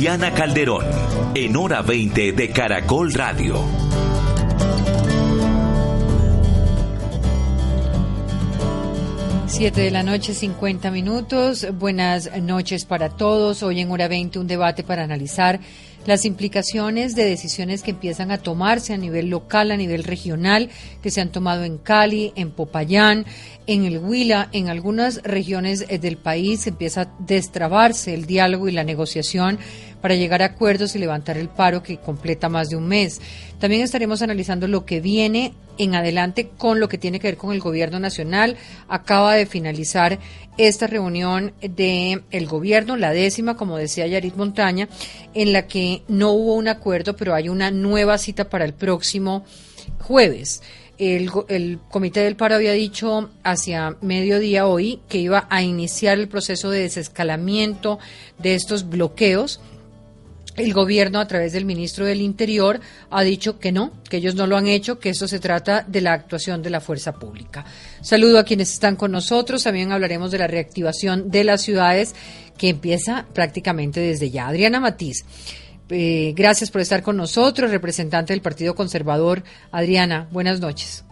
Diana Calderón, en hora 20 de Caracol Radio. Siete de la noche, 50 minutos. Buenas noches para todos. Hoy en hora 20 un debate para analizar las implicaciones de decisiones que empiezan a tomarse a nivel local, a nivel regional, que se han tomado en Cali, en Popayán, en el Huila, en algunas regiones eh, del país empieza a destrabarse el diálogo y la negociación para llegar a acuerdos y levantar el paro que completa más de un mes. También estaremos analizando lo que viene en adelante con lo que tiene que ver con el gobierno nacional. Acaba de finalizar esta reunión del el gobierno, la décima, como decía Yarit Montaña, en la que no hubo un acuerdo, pero hay una nueva cita para el próximo jueves. El, el, Comité del Paro había dicho hacia mediodía hoy que iba a iniciar el proceso de desescalamiento de estos bloqueos el gobierno, a través del ministro del Interior, ha dicho que no, que ellos no lo han hecho, que esto se trata de la actuación de la fuerza pública. Saludo a quienes están con nosotros. También hablaremos de la reactivación de las ciudades que empieza prácticamente desde ya. Adriana Matiz, eh, gracias por estar con nosotros, representante del Partido Conservador. Adriana, buenas noches.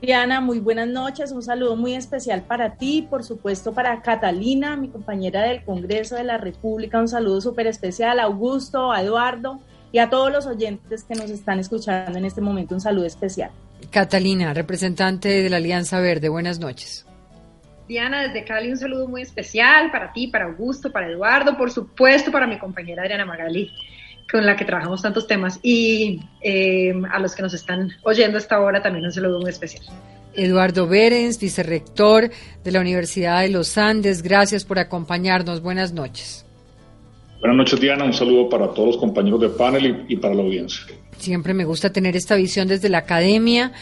Diana, muy buenas noches. Un saludo muy especial para ti, por supuesto para Catalina, mi compañera del Congreso de la República. Un saludo súper especial a Augusto, a Eduardo y a todos los oyentes que nos están escuchando en este momento. Un saludo especial. Catalina, representante de la Alianza Verde. Buenas noches. Diana, desde Cali un saludo muy especial para ti, para Augusto, para Eduardo, por supuesto para mi compañera Adriana Magali con la que trabajamos tantos temas. Y eh, a los que nos están oyendo hasta ahora también un saludo muy especial. Eduardo Berens, vicerrector de la Universidad de los Andes, gracias por acompañarnos. Buenas noches. Buenas noches, Diana. Un saludo para todos los compañeros de panel y, y para la audiencia. Siempre me gusta tener esta visión desde la academia.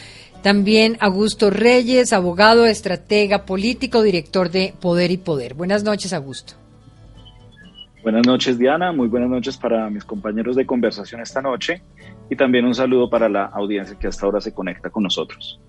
También Augusto Reyes, abogado, estratega político, director de Poder y Poder. Buenas noches, Augusto. Buenas noches, Diana. Muy buenas noches para mis compañeros de conversación esta noche y también un saludo para la audiencia que hasta ahora se conecta con nosotros.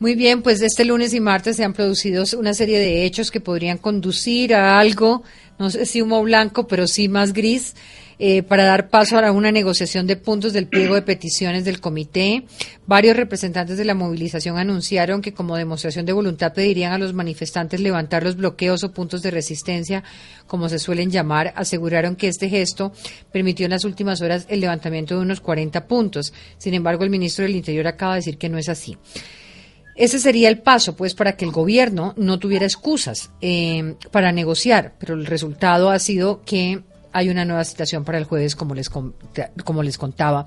Muy bien, pues este lunes y martes se han producido una serie de hechos que podrían conducir a algo, no sé si humo blanco, pero sí más gris, eh, para dar paso a una negociación de puntos del pliego de peticiones del comité. Varios representantes de la movilización anunciaron que como demostración de voluntad pedirían a los manifestantes levantar los bloqueos o puntos de resistencia, como se suelen llamar. Aseguraron que este gesto permitió en las últimas horas el levantamiento de unos 40 puntos. Sin embargo, el ministro del Interior acaba de decir que no es así. Ese sería el paso, pues, para que el gobierno no tuviera excusas eh, para negociar, pero el resultado ha sido que hay una nueva citación para el jueves, como les, como les contaba.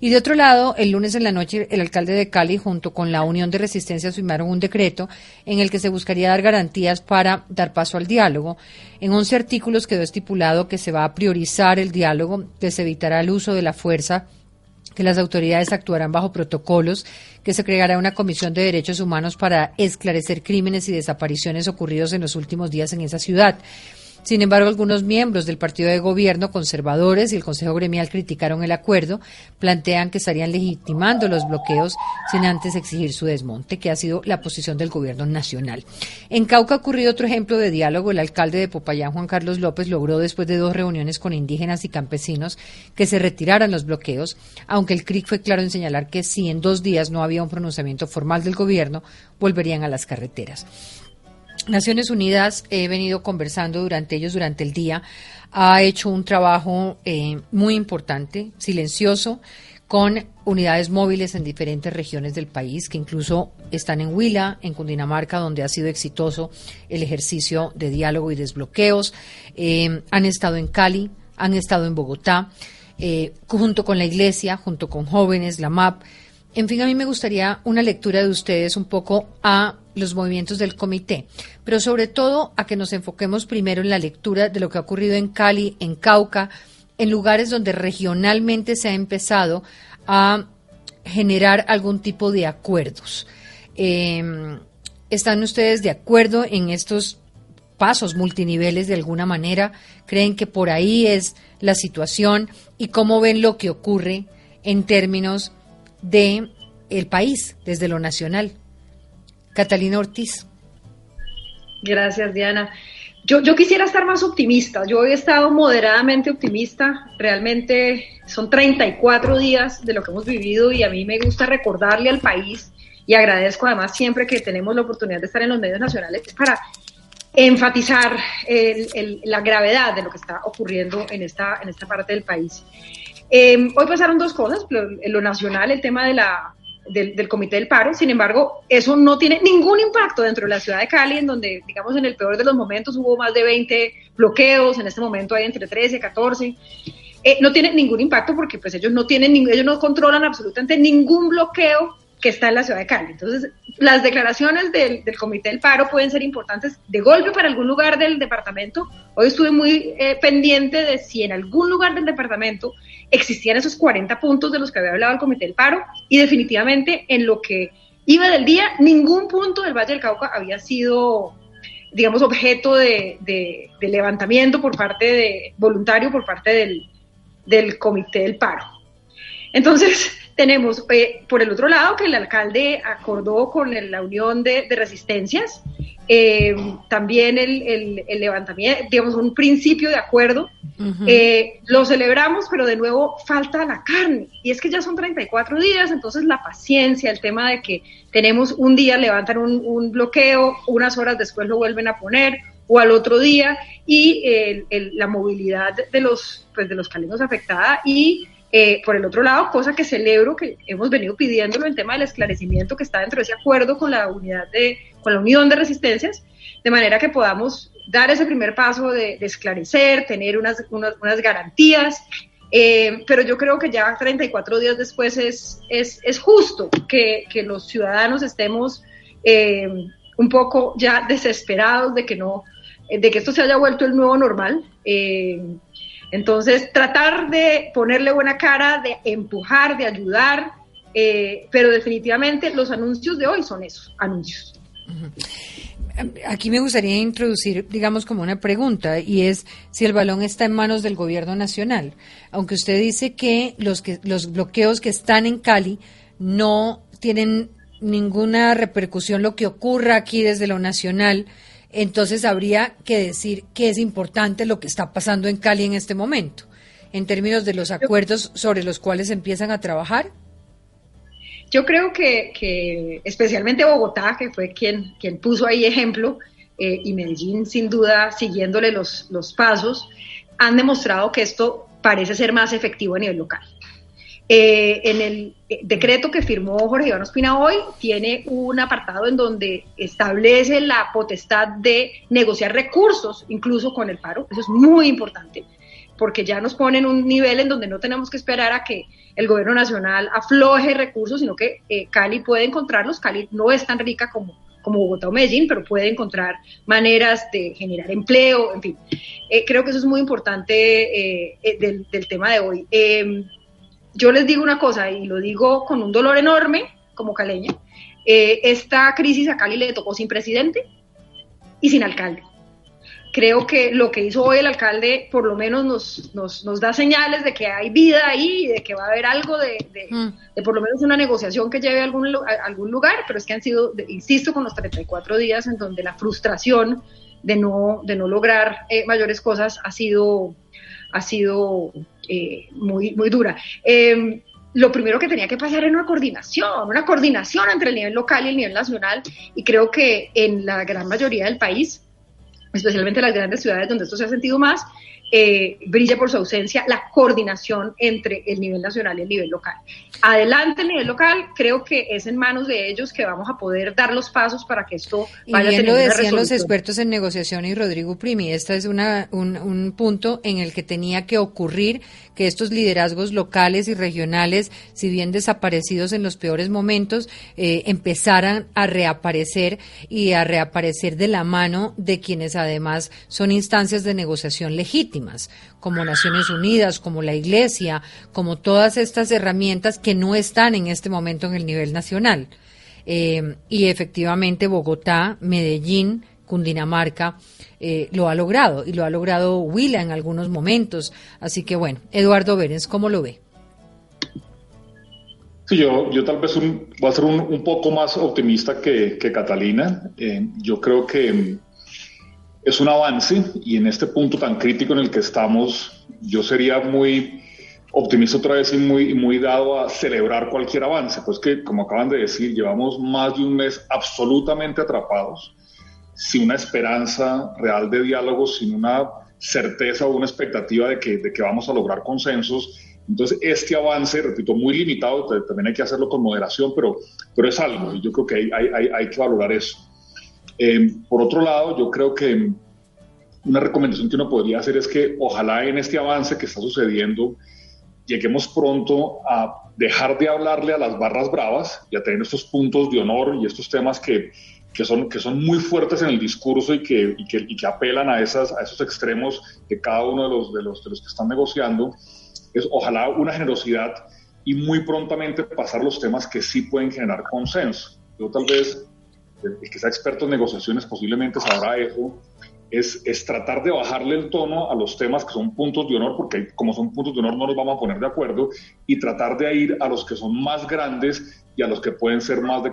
Y de otro lado, el lunes en la noche, el alcalde de Cali, junto con la Unión de Resistencia, firmaron un decreto en el que se buscaría dar garantías para dar paso al diálogo. En 11 artículos quedó estipulado que se va a priorizar el diálogo, que se evitará el uso de la fuerza que las autoridades actuarán bajo protocolos, que se creará una comisión de derechos humanos para esclarecer crímenes y desapariciones ocurridos en los últimos días en esa ciudad. Sin embargo, algunos miembros del partido de gobierno conservadores y el Consejo Gremial criticaron el acuerdo, plantean que estarían legitimando los bloqueos sin antes exigir su desmonte, que ha sido la posición del gobierno nacional. En Cauca ha ocurrido otro ejemplo de diálogo. El alcalde de Popayán, Juan Carlos López, logró después de dos reuniones con indígenas y campesinos que se retiraran los bloqueos, aunque el CRIC fue claro en señalar que si en dos días no había un pronunciamiento formal del gobierno, volverían a las carreteras. Naciones Unidas, he venido conversando durante ellos durante el día, ha hecho un trabajo eh, muy importante, silencioso, con unidades móviles en diferentes regiones del país, que incluso están en Huila, en Cundinamarca, donde ha sido exitoso el ejercicio de diálogo y desbloqueos. Eh, han estado en Cali, han estado en Bogotá, eh, junto con la Iglesia, junto con jóvenes, la MAP, En fin, a mí me gustaría una lectura de ustedes un poco a los movimientos del comité, pero sobre todo a que nos enfoquemos primero en la lectura de lo que ha ocurrido en Cali, en Cauca, en lugares donde regionalmente se ha empezado a generar algún tipo de acuerdos. Em, ¿Están ustedes de acuerdo en estos pasos multiniveles de alguna manera? ¿Creen que por ahí es la situación? ¿Y cómo ven lo que ocurre en términos de el país desde lo nacional? Catalina Ortiz. Gracias, Diana. Yo, yo, quisiera estar más optimista. Yo he estado moderadamente optimista. Realmente son 34 días de lo que hemos vivido y a mí me gusta recordarle al país y agradezco además siempre que tenemos la oportunidad de estar en los medios nacionales para enfatizar la gravedad de lo que está ocurriendo en esta, en esta parte del país. Em, hoy pasaron dos cosas, en lo nacional, el tema del, Comité del Paro, sin embargo, eso no tiene ningún impacto dentro de la ciudad de Cali, en donde, digamos, en el peor de los momentos hubo más de 20 bloqueos, en este momento hay entre 13, 14. Eh, no tiene ningún impacto porque pues ellos no tienen ellos no controlan absolutamente ningún bloqueo que está en la ciudad de Cali. Entonces, las declaraciones del, Comité del Paro pueden ser importantes de golpe para algún lugar del departamento. Hoy estuve muy eh, pendiente de si en algún lugar del departamento existían esos 40 puntos de los que había hablado el Comité del Paro y definitivamente en lo que iba del día, ningún punto del Valle del Cauca había sido digamos, objeto de, levantamiento por parte de voluntario por parte del, del Comité del Paro. Entonces, tenemos, eh, por el otro lado, que el alcalde acordó con la Unión de, Resistencias, eh, también el, levantamiento, digamos, un principio de acuerdo. Eh, lo celebramos, pero de nuevo falta la carne. Y es que ya son 34 días, entonces la paciencia, el tema de que tenemos un día, levantan un, bloqueo, unas horas después lo vuelven a poner, o al otro día, y la movilidad de los, pues, de los caleños afectada y eh, por el otro lado, cosa que celebro que hemos venido pidiéndolo en tema del esclarecimiento que está dentro de ese acuerdo con la unidad de, con la unión de resistencias, de manera que podamos dar ese primer paso de, esclarecer, tener unas, unas, garantías. Eh, pero yo creo que ya 34 días después es, es, es justo que, que, los ciudadanos estemos eh, un poco ya desesperados de que no, de que esto se haya vuelto el nuevo normal. Entonces, tratar de ponerle buena cara, de empujar, de ayudar, eh, pero definitivamente los anuncios de hoy son esos, anuncios. Aquí me gustaría introducir, digamos, como una pregunta, y es si el balón está en manos del gobierno nacional. Aunque usted dice que los, que, los bloqueos que están en Cali no tienen ninguna repercusión lo que ocurra aquí desde lo nacional, entonces habría que decir que es importante lo que está pasando en Cali en este momento, en términos de los acuerdos sobre los cuales empiezan a trabajar. Yo creo que, especialmente Bogotá, que fue quien, quien puso ahí ejemplo, eh, y Medellín sin duda siguiéndole los, los pasos, han demostrado que esto parece ser más efectivo a nivel local. Eh, en el eh, decreto que firmó Jorge Iván Ospina hoy, tiene un apartado en donde establece la potestad de negociar recursos, incluso con el paro. Eso es muy importante, porque ya nos ponen un nivel en donde no tenemos que esperar a que el gobierno nacional afloje recursos, sino que eh, Cali puede encontrarlos. Cali no es tan rica como, como Bogotá o Medellín, pero puede encontrar maneras de generar empleo, en fin. creo que eso es muy importante del, del, tema de hoy yo les digo una cosa y lo digo con un dolor enorme como caleña, eh, esta crisis a Cali le tocó sin presidente y sin alcalde. Creo que lo que hizo hoy el alcalde por lo menos nos, nos, nos da señales de que hay vida ahí, de que va a haber algo de, de, mm. por lo menos una negociación que lleve a algún, algún lugar, pero es que han sido, insisto, con los 34 días en donde la frustración de no, de no lograr eh, mayores cosas ha sido, ha sido eh, muy, muy dura. Em, lo primero que tenía que pasar era una coordinación, una coordinación entre el nivel local y el nivel nacional, y creo que en la gran mayoría del país, especialmente en las grandes ciudades donde esto se ha sentido más, eh, brille por su ausencia la coordinación entre el nivel nacional y el nivel local. Adelante el nivel local, creo que es en manos de ellos que vamos a poder dar los pasos para que esto vaya y bien lo decían los expertos en negociación y Rodrigo Primi, este es una, un, un punto en el que tenía que ocurrir que estos liderazgos locales y regionales, si bien desaparecidos en los peores momentos, eh, empezaran a reaparecer y a reaparecer de la mano de quienes además son instancias de negociación legítimas, como Naciones Unidas, como la Iglesia, como todas estas herramientas que no están en este momento en el nivel nacional. Eh, y efectivamente Bogotá, Medellín, Cundinamarca, eh, lo ha logrado y lo ha logrado Huila en algunos momentos. Así que bueno, Eduardo Berens, ¿cómo lo ve? Sí, yo, yo tal vez un, voy a ser un, poco más optimista que, Catalina. Eh, yo creo que es un avance y en este punto tan crítico en el que estamos, yo sería muy optimista otra vez y muy, muy dado a celebrar cualquier avance. Pues que, como acaban de decir, llevamos más de un mes absolutamente atrapados sin una esperanza real de diálogo, sin una certeza o una expectativa de que, de que vamos a lograr consensos. Entonces, este avance, repito, muy limitado, también hay que hacerlo con moderación, pero, pero es algo y yo creo que hay, hay, hay que valorar eso. Eh, por otro lado, yo creo que una recomendación que uno podría hacer es que ojalá en este avance que está sucediendo lleguemos pronto a dejar de hablarle a las barras bravas y a tener estos puntos de honor y estos temas que, que son, que son muy fuertes en el discurso y que, y que, y que apelan a, esas, a esos extremos de cada uno de los, de los, de los que están negociando, es ojalá una generosidad y muy prontamente pasar los temas que sí pueden generar consenso. Yo tal vez, el que sea experto en negociaciones posiblemente sabrá eso, es, es, tratar de bajarle el tono a los temas que son puntos de honor, porque como son puntos de honor no nos vamos a poner de acuerdo, y tratar de ir a los que son más grandes y a los que pueden ser más de...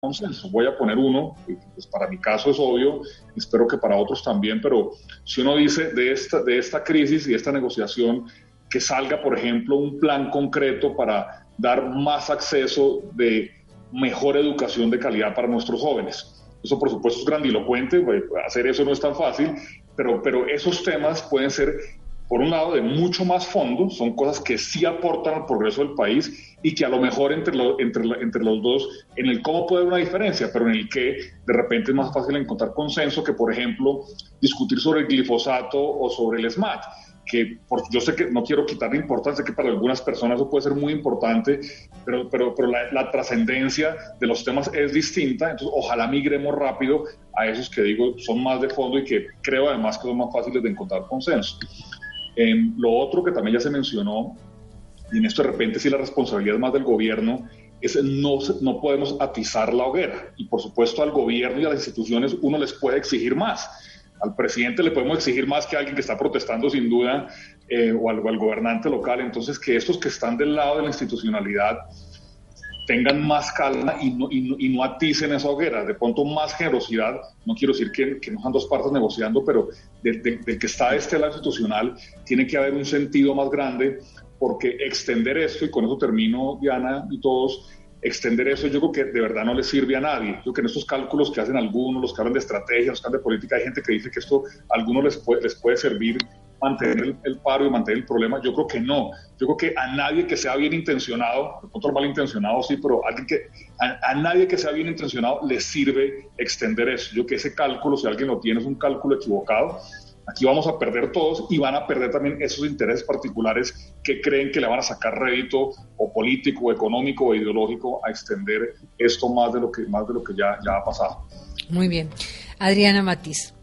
consenso. Voy a poner uno, pues para mi caso es obvio, espero que para otros también, pero si uno dice de esta, de esta crisis y esta negociación, que salga, por ejemplo, un plan concreto para dar más acceso de mejor educación de calidad para nuestros jóvenes. Eso, por supuesto, es grandilocuente, pues, hacer eso no es tan fácil, pero, pero esos temas pueden ser por un lado, de mucho más fondo, son cosas que sí aportan al progreso del país y que a lo mejor entre, entre, entre los dos, en el cómo puede haber una diferencia, pero en el que de repente es más fácil encontrar consenso que, por ejemplo, discutir sobre el glifosato o sobre el SMAT que yo sé que no quiero quitarle importancia, que para algunas personas eso puede ser muy importante, pero, pero, pero la, la trascendencia de los temas es distinta, entonces ojalá migremos rápido a esos que digo son más de fondo y que creo además que son más fáciles de encontrar consenso lo otro que también ya se mencionó, y en esto de repente sí la responsabilidad más del gobierno, es no, no podemos atizar la hoguera. Y por supuesto al gobierno y a las instituciones uno les puede exigir más. Al presidente le podemos exigir más que a alguien que está protestando sin duda eh, o, al, al gobernante local. Entonces que estos que están del lado de la institucionalidad tengan más calma y no, y, no, aticen esa hoguera, de pronto más generosidad, no quiero decir que, no sean dos partes negociando, pero del que está este lado institucional tiene que haber un sentido más grande, porque extender esto, y con eso termino, Diana y todos, extender eso yo creo que de verdad no le sirve a nadie. Yo creo que en estos cálculos que hacen algunos, los que hablan de estrategia, los que hablan de política, hay gente que dice que esto a algunos les puede, les puede servir mantener el, paro y mantener el problema? Yo creo que no. Yo creo que a nadie que sea bien intencionado, otro mal intencionado sí, pero alguien que, a, nadie que sea bien intencionado le sirve extender eso. Yo que ese cálculo, si alguien lo tiene, es un cálculo equivocado. Aquí vamos a perder todos y van a perder también esos intereses particulares que creen que le van a sacar rédito o político, o económico o ideológico a extender esto más de lo que, más de lo que ya, ya ha pasado. Muy bien. Adriana Matiz.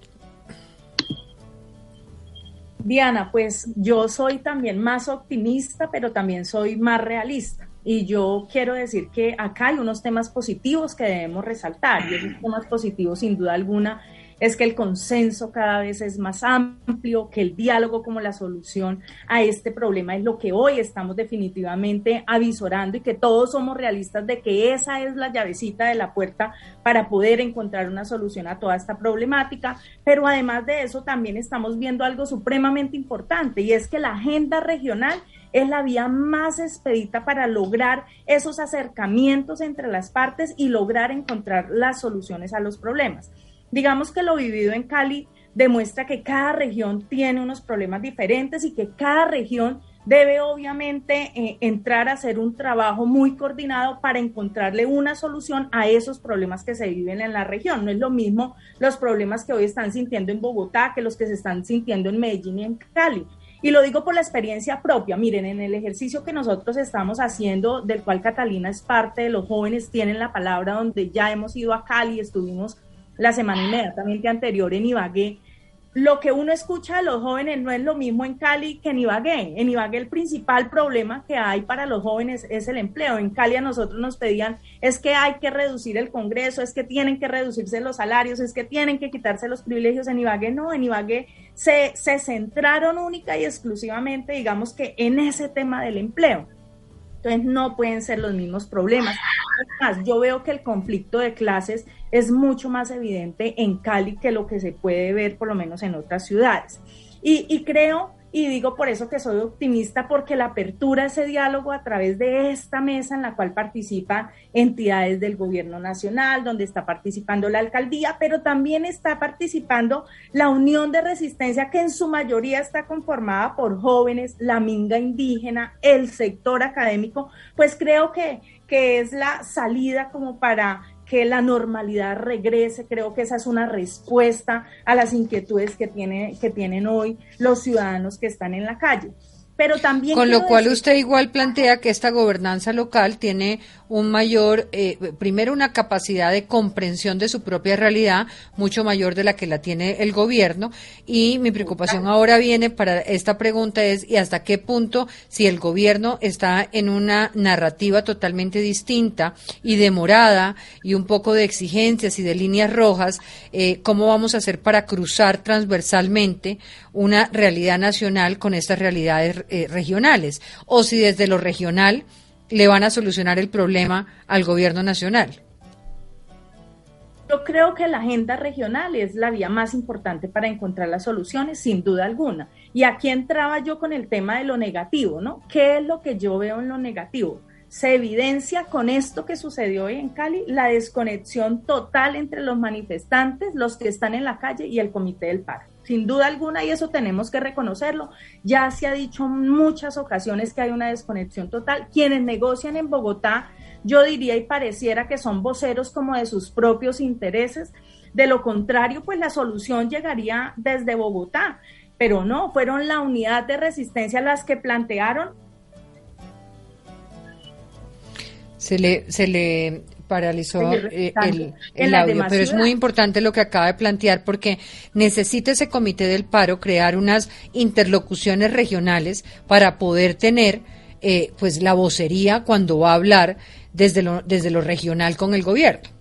Diana, pues yo soy también más optimista, pero también soy más realista. Y yo quiero decir que acá hay unos temas positivos que debemos resaltar. Y esos temas positivos, sin duda alguna, es que el consenso cada vez es más amplio, que el diálogo como la solución a este problema es lo que hoy estamos definitivamente avisorando y que todos somos realistas de que esa es la llavecita de la puerta para poder encontrar una solución a toda esta problemática. Pero además de eso, también estamos viendo algo supremamente importante y es que la agenda regional es la vía más expedita para lograr esos acercamientos entre las partes y lograr encontrar las soluciones a los problemas. Digamos que lo vivido en Cali demuestra que cada región tiene unos problemas diferentes y que cada región debe obviamente eh, entrar a hacer un trabajo muy coordinado para encontrarle una solución a esos problemas que se viven en la región. No es lo mismo los problemas que hoy están sintiendo en Bogotá que los que se están sintiendo en Medellín y en Cali. Y lo digo por la experiencia propia. Miren, en el ejercicio que nosotros estamos haciendo, del cual Catalina es parte los jóvenes, tienen la palabra donde ya hemos ido a Cali, estuvimos la semana inmediatamente anterior en Ibagué. Lo que uno escucha de los jóvenes no es lo mismo en Cali que en Ibagué. En Ibagué el principal problema que hay para los jóvenes es el empleo. En Cali a nosotros nos pedían es que hay que reducir el Congreso, es que tienen que reducirse los salarios, es que tienen que quitarse los privilegios. En Ibagué no, en Ibagué se, se centraron única y exclusivamente, digamos que en ese tema del empleo. Entonces no pueden ser los mismos problemas. Además, yo veo que el conflicto de clases es mucho más evidente en Cali que lo que se puede ver por lo menos en otras ciudades. Y, creo y digo por eso que soy optimista, porque la apertura a ese diálogo a través de esta mesa en la cual participan entidades del gobierno nacional, donde está participando la alcaldía, pero también está participando la Unión de Resistencia, que en su mayoría está conformada por jóvenes, la minga indígena, el sector académico, pues creo que, que es la salida como para que la normalidad regrese. Creo que esa es una respuesta a las inquietudes que, tiene, que tienen hoy los ciudadanos que están en la calle pero también... Con lo cual usted igual plantea que esta gobernanza local tiene un mayor, eh, primero una capacidad de comprensión de su propia realidad mucho mayor de la que la tiene el gobierno. Y mi preocupación ahora viene para esta pregunta es y hasta qué punto si el gobierno está en una narrativa totalmente distinta y demorada y un poco de exigencias y de líneas rojas, eh, cómo vamos a hacer para cruzar transversalmente una realidad nacional con estas realidades eh, regionales o si desde lo regional le van a solucionar el problema al gobierno nacional. Yo creo que la agenda regional es la vía más importante para encontrar las soluciones, sin duda alguna. Y aquí entraba yo con el tema de lo negativo, ¿no? ¿Qué es lo que yo veo en lo negativo? Se evidencia con esto que sucedió hoy en Cali la desconexión total entre los manifestantes, los que están en la calle y el comité del paro sin duda alguna, y eso tenemos que reconocerlo. Ya se ha dicho en muchas ocasiones que hay una desconexión total. Quienes negocian en Bogotá, yo diría y pareciera que son voceros como de sus propios intereses. De lo contrario, pues la solución llegaría desde Bogotá. Pero no, fueron la unidad de resistencia las que plantearon. Se le, se le paralizó eh, el, audio, pero es muy importante lo que acaba de plantear porque necesita ese comité del paro crear unas interlocuciones regionales para poder tener eh, pues la vocería cuando va a hablar desde lo, desde lo regional con el gobierno.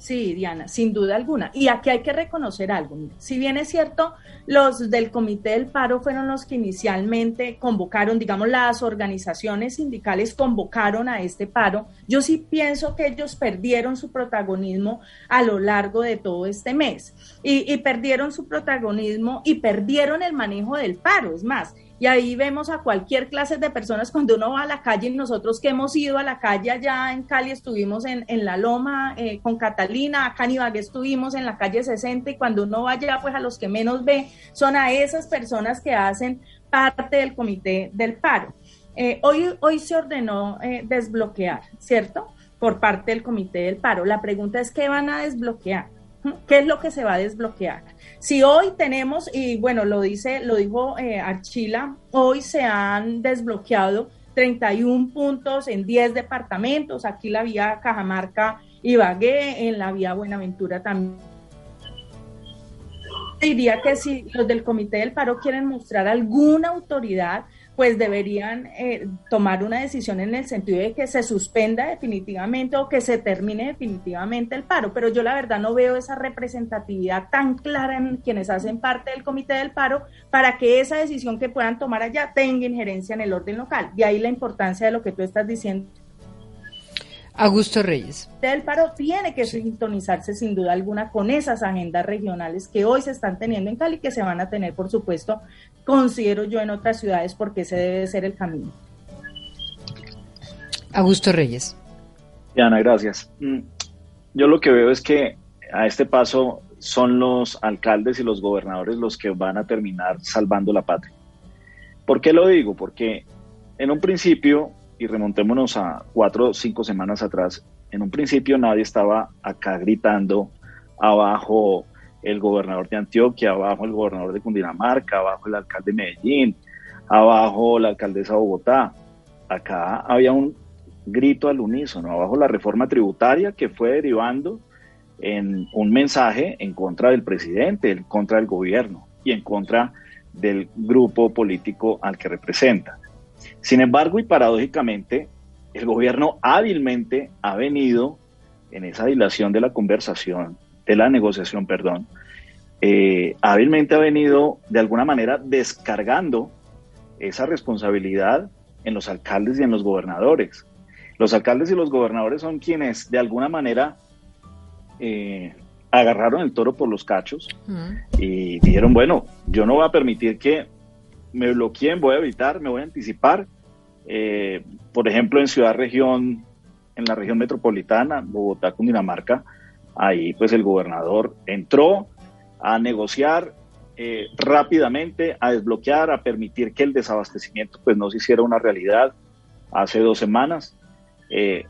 Sí, Diana, sin duda alguna. Y aquí hay que reconocer algo. Si bien es cierto, los del Comité del Paro fueron los que inicialmente convocaron, digamos, las organizaciones sindicales convocaron a este paro, yo sí pienso que ellos perdieron su protagonismo a lo largo de todo este mes. Y, y perdieron su protagonismo y perdieron el manejo del paro. Es más, y ahí vemos a cualquier clase de personas cuando uno va a la calle, y nosotros que hemos ido a la calle allá en Cali, estuvimos en, en La Loma eh, con Catalina, acá en estuvimos en la calle 60 y cuando uno va allá, pues a los que menos ve son a esas personas que hacen parte del comité del paro. Eh, hoy, hoy se ordenó eh, desbloquear, ¿cierto? Por parte del comité del paro. La pregunta es, ¿qué van a desbloquear? ¿Qué es lo que se va a desbloquear? Si hoy tenemos, y bueno, lo dice, lo dijo eh, Archila, hoy se han desbloqueado 31 puntos en 10 departamentos, aquí la vía Cajamarca y Bagué, en la vía Buenaventura también. Diría que si los del Comité del Paro quieren mostrar alguna autoridad, pues deberían eh, tomar una decisión en el sentido de que se suspenda definitivamente o que se termine definitivamente el paro. Pero yo la verdad no veo esa representatividad tan clara en quienes hacen parte del comité del paro para que esa decisión que puedan tomar allá tenga injerencia en el orden local. De ahí la importancia de lo que tú estás diciendo Augusto Reyes. El paro tiene que sintonizarse sin duda alguna con esas agendas regionales que hoy se están teniendo en Cali, que se van a tener, por supuesto, considero yo en otras ciudades, porque ese debe ser el camino. Augusto Reyes. Diana, gracias. Mm, yo lo que veo es que a este paso son los alcaldes y los gobernadores los que van a terminar salvando la patria. ¿Por qué lo digo? Porque en un principio y remontémonos a cuatro o cinco semanas atrás, en un principio nadie estaba acá gritando abajo el gobernador de Antioquia, abajo el gobernador de Cundinamarca, abajo el alcalde de Medellín, abajo la alcaldesa de Bogotá. Acá había un grito al unísono, abajo la reforma tributaria que fue derivando en un mensaje en contra del presidente, en contra del gobierno y en contra del grupo político al que representa. Sin embargo, y paradójicamente, el gobierno hábilmente ha venido en esa dilación de la conversación, de la negociación, perdón, eh, hábilmente ha venido de alguna manera descargando esa responsabilidad en los alcaldes y en los gobernadores. Los alcaldes y los gobernadores son quienes de alguna manera eh, agarraron el toro por los cachos y dijeron, bueno, yo no voy a permitir que me bloqueen, voy a evitar, me voy a anticipar. Eh, por ejemplo, en Ciudad Región, en la región metropolitana, Bogotá, Cundinamarca, ahí pues el gobernador entró a negociar eh, rápidamente, a desbloquear, a permitir que el desabastecimiento pues no se hiciera una realidad hace dos semanas. Eh,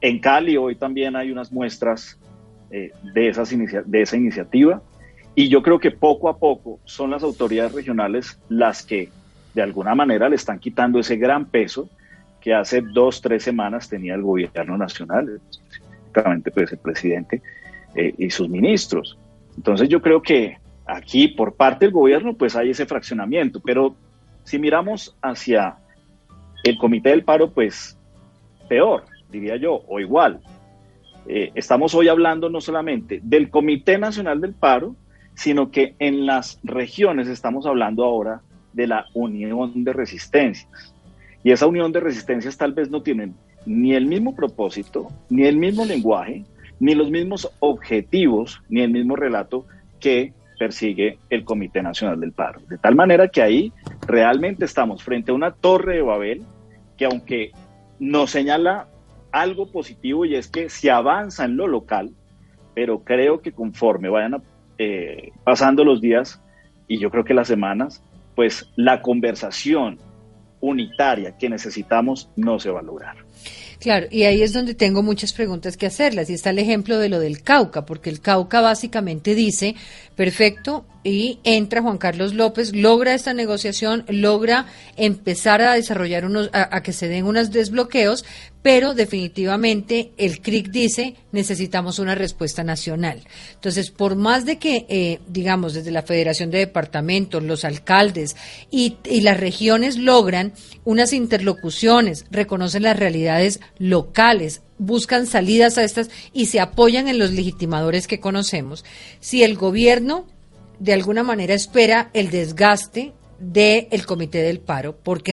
en Cali hoy también hay unas muestras de, esas de esa iniciativa. Y yo creo que poco a poco son las autoridades regionales las que de alguna manera le están quitando ese gran peso que hace dos, tres semanas tenía el gobierno nacional, específicamente pues, el presidente eh, y sus ministros. Entonces yo creo que aquí por parte del gobierno pues hay ese fraccionamiento, pero si miramos hacia el comité del paro pues peor, diría yo, o igual. Eh, estamos hoy hablando no solamente del Comité Nacional del Paro, sino que en las regiones estamos hablando ahora de la unión de resistencias. Y esa unión de resistencias tal vez no tienen ni el mismo propósito, ni el mismo lenguaje, ni los mismos objetivos, ni el mismo relato que persigue el Comité Nacional del Paro. De tal manera que ahí realmente estamos frente a una torre de Babel que aunque nos señala algo positivo y es que se avanza en lo local, pero creo que conforme vayan eh, pasando los días y yo creo que las semanas, pues la conversación unitaria que necesitamos no se va a lograr. Claro, y ahí es donde tengo muchas preguntas que hacerlas. Y está el ejemplo de lo del Cauca, porque el Cauca básicamente dice, perfecto, y entra Juan Carlos López, logra esta negociación, logra empezar a desarrollar unos, a, que se den unos desbloqueos, pero definitivamente el CRIC dice necesitamos una respuesta nacional. Entonces, por más de que, eh, digamos, desde la Federación de Departamentos, los alcaldes y, las regiones logran unas interlocuciones, reconocen las realidades locales, buscan salidas a estas y se apoyan en los legitimadores que conocemos, si el gobierno de alguna manera espera el desgaste del comité del paro, porque...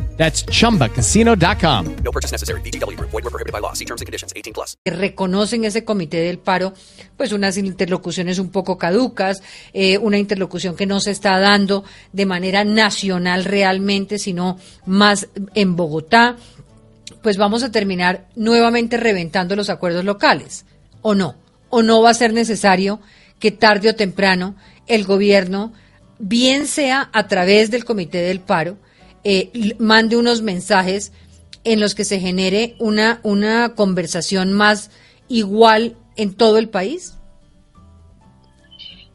That's chumbacasino.com. No purchase necessary. BGW. Void were prohibited by law. See terms and conditions. 18 plus. reconocen ese comité del paro, pues unas interlocuciones un poco caducas, eh, una interlocución que no se está dando de manera nacional realmente, sino más en Bogotá, pues vamos a terminar nuevamente reventando los acuerdos locales, ¿o no? ¿O no va a ser necesario que tarde o temprano el gobierno, bien sea a través del comité del paro, eh, mande unos mensajes en los que se genere una, una conversación más igual en todo el país?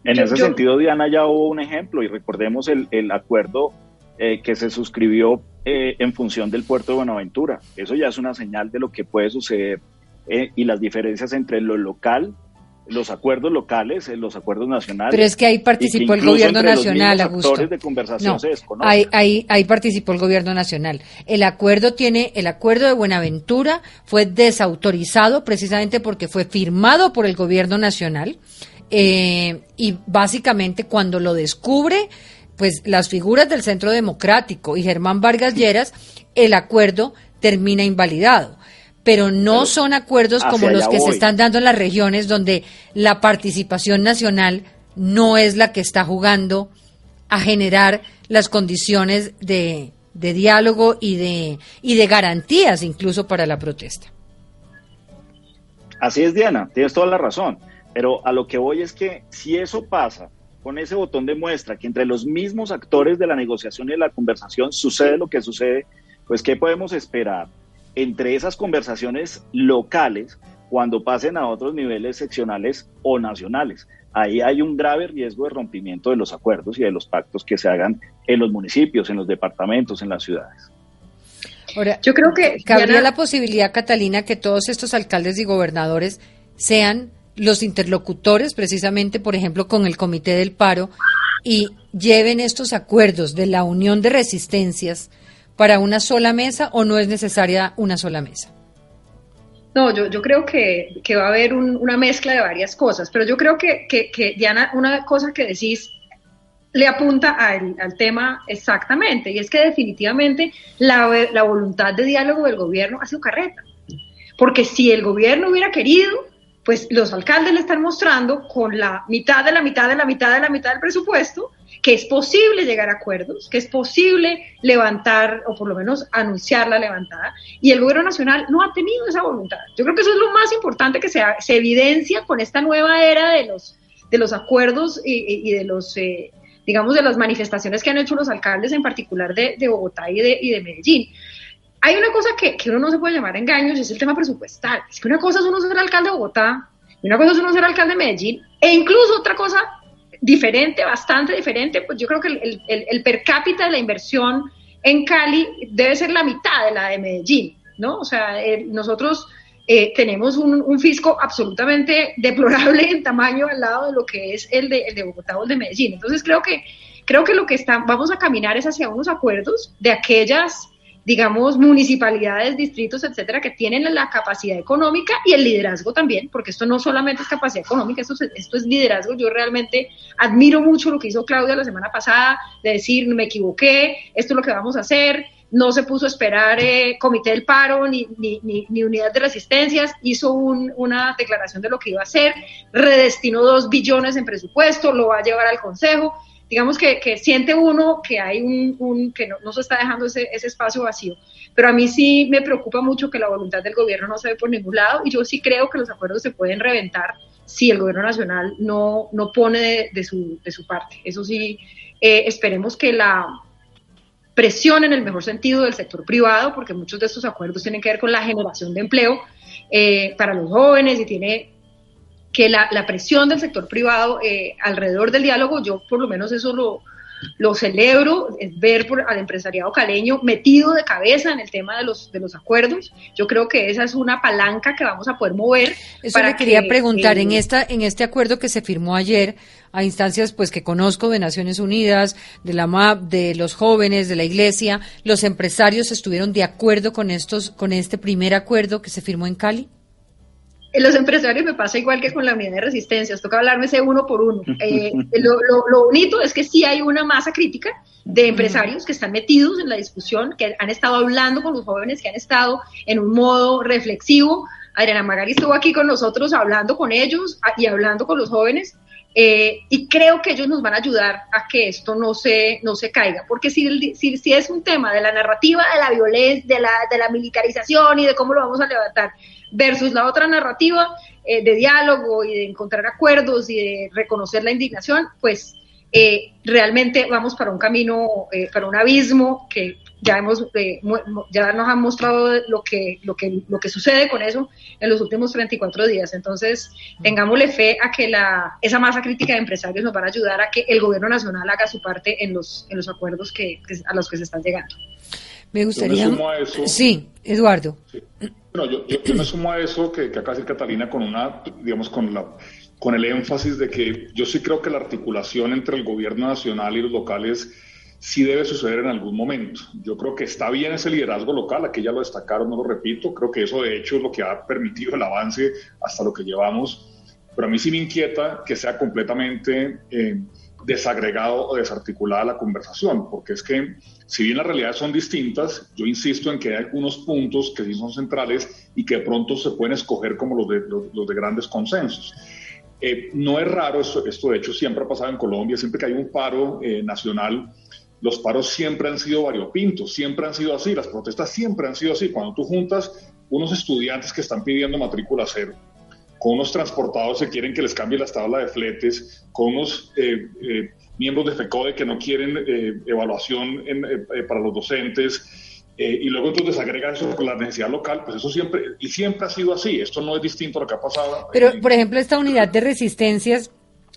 En Yo- ese yo- sentido, Diana, ya hubo un ejemplo y recordemos el, el acuerdo eh, que se suscribió eh, en función del puerto de Buenaventura. Eso ya es una señal de lo que puede suceder eh, y las diferencias entre lo local, los acuerdos locales, eh, los acuerdos nacionales. Pero es que ahí que participó el gobierno los nacional, mismos Augusto. actores de conversación No, se desconocen. ahí, ahí, ahí participó el gobierno nacional. El acuerdo tiene, el acuerdo de Buenaventura fue desautorizado precisamente porque fue firmado por el gobierno nacional eh, y básicamente cuando lo descubre, pues las figuras del Centro Democrático y Germán Vargas Lleras, el acuerdo termina invalidado. Pero no Pero son acuerdos como los que se están dando en las regiones donde la participación nacional no es la que está jugando a generar las condiciones de, de diálogo y de, y de garantías incluso para la protesta. Así es, Diana, tienes toda la razón. Pero a lo que voy es que si eso pasa con ese botón de muestra, que entre los mismos actores de la negociación y de la conversación sucede lo que sucede, pues ¿qué podemos esperar entre esas conversaciones locales cuando pasen a otros niveles seccionales o nacionales? Ahí hay un grave riesgo de rompimiento de los acuerdos y de los pactos que se hagan en los municipios, en los departamentos, en las ciudades. Ahora, Yo creo que, cabría la posibilidad, Catalina, que todos estos alcaldes y gobernadores sean los interlocutores, precisamente, por ejemplo, con el Comité del Paro, y lleven estos acuerdos de la unión de resistencias para una sola mesa o no es necesaria una sola mesa. No, yo, yo creo que, va a haber un- una mezcla de varias cosas, pero yo creo que, que, Diana, una cosa que decís le apunta al, al tema exactamente, y es que definitivamente la, la voluntad de diálogo del gobierno ha sido carreta. Porque si el gobierno hubiera querido, pues los alcaldes le están mostrando con la mitad de la mitad de la mitad de la mitad del presupuesto que es posible llegar a acuerdos, que es posible levantar o por lo menos anunciar la levantada y el gobierno nacional no ha tenido esa voluntad. Yo creo que eso es lo más importante que se, evidencia con esta nueva era de los, de los acuerdos y, de los, eh, digamos, de las manifestaciones que han hecho los alcaldes en particular de, Bogotá y de, Medellín. Hay una cosa que, que uno no se puede llamar engaños es el tema presupuestal. Es que una cosa es uno ser alcalde de Bogotá y una cosa es uno ser alcalde de Medellín e incluso otra cosa diferente, bastante diferente, pues yo creo que el, el- el per cápita de la inversión en Cali debe ser la mitad de la de Medellín, ¿no? O sea, eh, nosotros eh, tenemos un, un fisco absolutamente deplorable en tamaño al lado de lo que es el de, el de Bogotá o el de Medellín. Entonces creo que, creo que lo que está, vamos a caminar es hacia unos acuerdos de aquellas digamos, municipalidades, distritos, etcétera, que tienen la capacidad económica y el liderazgo también, porque esto no solamente es capacidad económica, esto es, esto es liderazgo. Yo realmente admiro mucho lo que hizo Claudia la semana pasada, de decir, me equivoqué, esto es lo que vamos a hacer, no se puso a esperar eh, comité del paro ni, ni, ni, ni unidad de resistencias, hizo un, una declaración de lo que iba a hacer, redestinó dos billones en presupuesto, lo va a llevar al Consejo digamos que, que, siente uno que hay un, que no, se está dejando ese, ese, espacio vacío. Pero a mí sí me preocupa mucho que la voluntad del gobierno no se ve por ningún lado y yo sí creo que los acuerdos se pueden reventar si el gobierno nacional no, no pone de, de, su, de su parte. Eso sí, eh, esperemos que la presión en el mejor sentido del sector privado, porque muchos de estos acuerdos tienen que ver con la generación de empleo eh, para los jóvenes y tiene que la, la, presión del sector privado eh, alrededor del diálogo, yo por lo menos eso lo, lo celebro, es ver por, al empresariado caleño metido de cabeza en el tema de los, de los acuerdos. Yo creo que esa es una palanca que vamos a poder mover. Eso para le quería que, preguntar, eh, en, esta, en este acuerdo que se firmó ayer, a instancias pues que conozco de Naciones Unidas, de la MAP, de los jóvenes, de la iglesia, ¿los empresarios estuvieron de acuerdo con, estos, con este primer acuerdo que se firmó en Cali? En los empresarios me pasa igual que con la unidad de resistencias, toca hablarme ese uno por uno. Eh, lo, lo, bonito es que sí hay una masa crítica de empresarios que están metidos en la discusión, que han estado hablando con los jóvenes, que han estado en un modo reflexivo. Adriana Magari estuvo aquí con nosotros hablando con ellos y hablando con los jóvenes. Eh, y creo que ellos nos van a ayudar a que esto no se, no se caiga, porque si, si, si es un tema de la narrativa de la violencia, de la, de la militarización y de cómo lo vamos a levantar, versus la otra narrativa eh, de diálogo y de encontrar acuerdos y de reconocer la indignación, pues eh, realmente vamos para un camino, eh, para un abismo que ya hemos ya nos han mostrado lo que lo que lo que sucede con eso en los últimos 34 días. Entonces tengámosle fe a que la esa masa crítica de empresarios nos van a ayudar a que el gobierno nacional haga su parte en los en los acuerdos que, a los que se están llegando. Me gustaría sí Eduardo. Bueno, yo, yo, me sumo a eso que, que de decir Catalina con una, digamos, con la con el énfasis de que yo sí creo que la articulación entre el gobierno nacional y los locales sí debe suceder en algún momento. Yo creo que está bien ese liderazgo local, aquí ya lo destacaron, no lo repito, creo que eso de hecho es lo que ha permitido el avance hasta lo que llevamos, pero a mí sí me inquieta que sea completamente eh, desagregado o desarticulada la conversación, porque es que si bien las realidades son distintas, yo insisto en que hay algunos puntos que sí son centrales y que de pronto se pueden escoger como los de, los, de grandes consensos. Eh, no es raro, esto, esto de hecho siempre ha pasado en Colombia, siempre que hay un paro eh, nacional, los paros siempre han sido variopintos, siempre han sido así, las protestas siempre han sido así. Cuando tú juntas unos estudiantes que están pidiendo matrícula cero, con unos transportadores que quieren que les cambie la tabla de fletes, con unos eh, eh, miembros de FECODE que no quieren eh, evaluación para los docentes, y luego entonces agrega eso con la necesidad local, pues eso siempre, y siempre ha sido así, esto no es distinto a lo que ha pasado. Pero, por ejemplo, esta unidad de resistencias,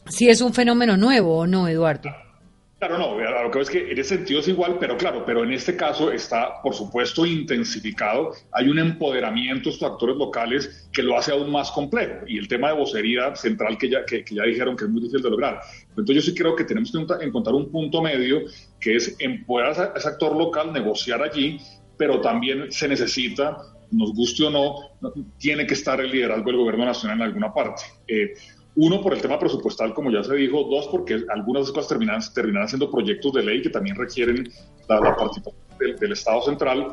sí es un fenómeno nuevo o no, Eduardo? Claro, no, lo que es que en ese sentido es igual, pero claro, pero en este caso está, por supuesto, intensificado. Hay un empoderamiento de estos actores locales que lo hace aún más complejo. Y el tema de vocería central que ya, que, ya dijeron que es muy difícil de lograr. Entonces yo sí creo que tenemos que encontrar un punto medio que es empoderar a ese actor local, negociar allí, pero también se necesita nos guste o no, tiene que estar el liderazgo del gobierno nacional en alguna parte. Eh, uno, por el tema presupuestal, como ya se dijo. Dos, porque algunas cosas terminan, terminan siendo proyectos de ley que también requieren la, participación del, Estado central.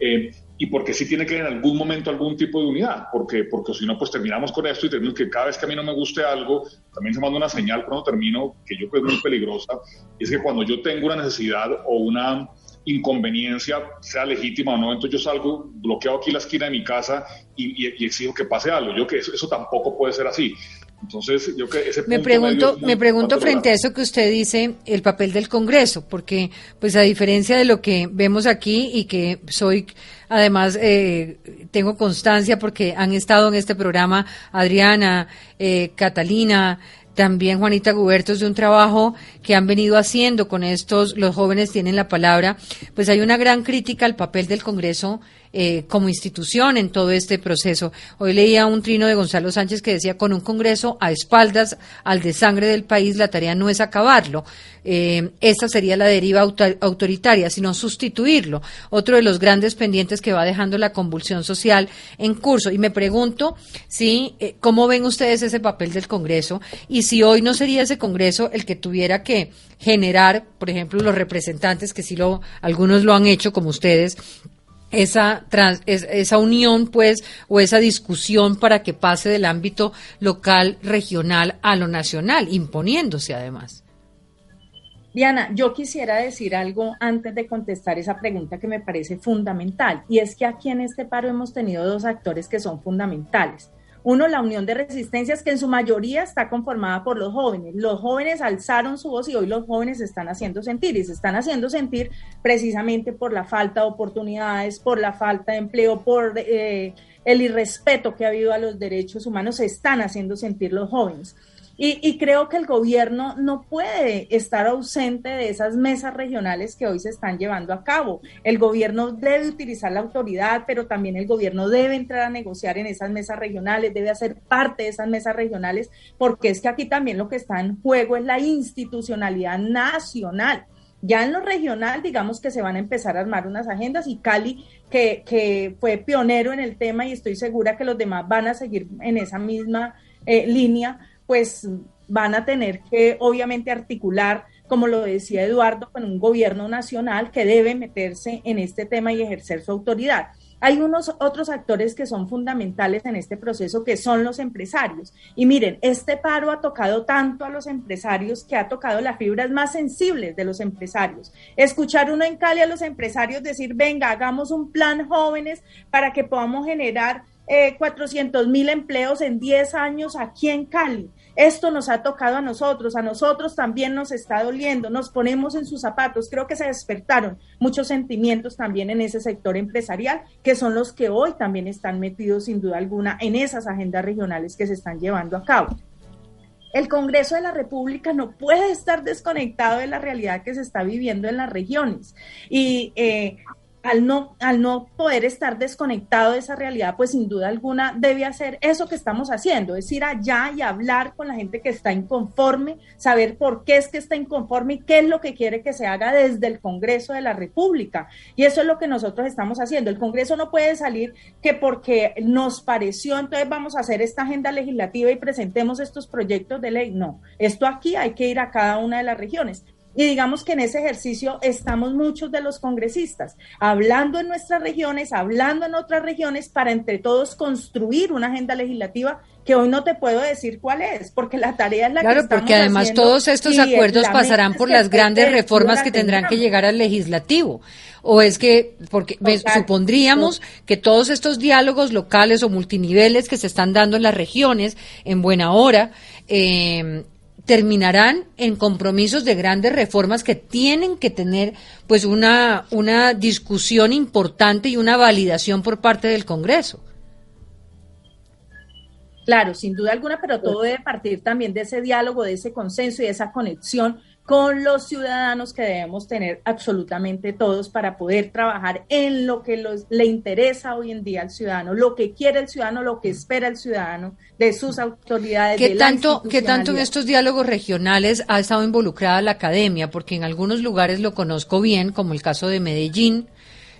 Eh, y porque sí tiene que haber en algún momento algún tipo de unidad, porque, porque si no, pues terminamos con esto y tenemos que cada vez que a mí no me guste algo, también se manda una señal cuando termino, que yo creo que es muy peligrosa, y es que cuando yo tengo una necesidad o una inconveniencia, sea legítima o no, entonces yo salgo, bloqueo aquí la esquina de mi casa y, y, exijo que pase algo. Yo que eso, eso tampoco puede ser así. Entonces, yo que ese me pregunto, me pregunto frente a eso que usted dice, el papel del Congreso, porque, pues, a diferencia de lo que vemos aquí y que soy, además, eh, tengo constancia porque han estado en este programa Adriana, eh, Catalina, también Juanita Gubertos de un trabajo que han venido haciendo con estos, los jóvenes tienen la palabra, pues hay una gran crítica al papel del Congreso eh, como institución en todo este proceso. Hoy leía un trino de Gonzalo Sánchez que decía, con un Congreso a espaldas al de sangre del país, la tarea no es acabarlo. Eh, esta sería la deriva autoritaria, sino sustituirlo. Otro de los grandes pendientes que va dejando la convulsión social en curso. Y me pregunto si, eh, ¿cómo ven ustedes ese papel del Congreso? Y si hoy no sería ese Congreso el que tuviera que generar, por ejemplo, los representantes, que sí lo, algunos lo han hecho como ustedes, esa, esa unión, pues, o esa discusión para que pase del ámbito local, regional a lo nacional, imponiéndose además. Diana, yo quisiera decir algo antes de contestar esa pregunta que me parece fundamental, y es que aquí en este paro hemos tenido dos actores que son fundamentales. Uno, la unión de resistencias, que en su mayoría está conformada por los jóvenes. Los jóvenes alzaron su voz y hoy los jóvenes se están haciendo sentir y se están haciendo sentir precisamente por la falta de oportunidades, por la falta de empleo, por eh, el irrespeto que ha habido a los derechos humanos, se están haciendo sentir los jóvenes. Y, creo que el gobierno no puede estar ausente de esas mesas regionales que hoy se están llevando a cabo. El gobierno debe utilizar la autoridad, pero también el gobierno debe entrar a negociar en esas mesas regionales, debe hacer parte de esas mesas regionales, porque es que aquí también lo que está en juego es la institucionalidad nacional. Ya en lo regional, digamos que se van a empezar a armar unas agendas y Cali, que, que fue pionero en el tema y estoy segura que los demás van a seguir en esa misma eh, línea, pues van a tener que obviamente articular, como lo decía Eduardo, con un gobierno nacional que debe meterse en este tema y ejercer su autoridad. Hay unos otros actores que son fundamentales en este proceso, que son los empresarios. Y miren, este paro ha tocado tanto a los empresarios que ha tocado las fibras más sensibles de los empresarios. Escuchar uno en Cali a los empresarios decir, venga, hagamos un plan jóvenes para que podamos generar eh, 400 mil empleos en 10 años aquí en Cali. Esto nos ha tocado a nosotros, a nosotros también nos está doliendo, nos ponemos en sus zapatos. Creo que se despertaron muchos sentimientos también en ese sector empresarial, que son los que hoy también están metidos sin duda alguna en esas agendas regionales que se están llevando a cabo. El Congreso de la República no puede estar desconectado de la realidad que se está viviendo en las regiones. Y eh, al no, al no poder estar desconectado de esa realidad, pues sin duda alguna debe hacer eso que estamos haciendo, es ir allá y hablar con la gente que está inconforme, saber por qué es que está inconforme y qué es lo que quiere que se haga desde el Congreso de la República. Y eso es lo que nosotros estamos haciendo. El Congreso no puede salir que porque nos pareció, entonces vamos a hacer esta agenda legislativa y presentemos estos proyectos de ley. No, esto aquí hay que ir a cada una de las regiones. Y digamos que en ese ejercicio estamos muchos de los congresistas, hablando en nuestras regiones, hablando en otras regiones, para entre todos construir una agenda legislativa que hoy no te puedo decir cuál es, porque la tarea es la que Claro, porque además todos estos acuerdos pasarán por las grandes reformas que tendrán que llegar al legislativo. O es que, porque supondríamos que todos estos diálogos locales o multiniveles que se están dando en las regiones en buena hora, eh, terminarán en compromisos de grandes reformas que tienen que tener pues una, una discusión importante y una validación por parte del Congreso. Claro, sin duda alguna, pero todo debe partir también de ese diálogo, de ese consenso y de esa conexión con los ciudadanos que debemos tener absolutamente todos para poder trabajar en lo que le interesa hoy en día al ciudadano, lo que quiere el ciudadano, lo que espera el ciudadano de sus autoridades. ¿Qué, tanto, ¿qué tanto en estos diálogos regionales ha estado involucrada la academia? Porque en algunos lugares lo conozco bien, como el caso de Medellín,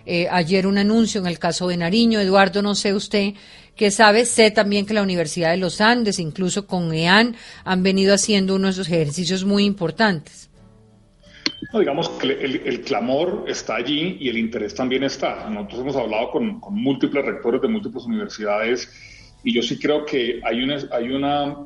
eh, ayer un anuncio en el caso de Nariño. Eduardo, no sé usted qué sabe. Sé también que la Universidad de los Andes, incluso con EAN, han venido haciendo unos ejercicios muy importantes. No, digamos que el, clamor está allí y el interés también está. Nosotros hemos hablado con, múltiples rectores de múltiples universidades y yo sí creo que hay, una, hay una,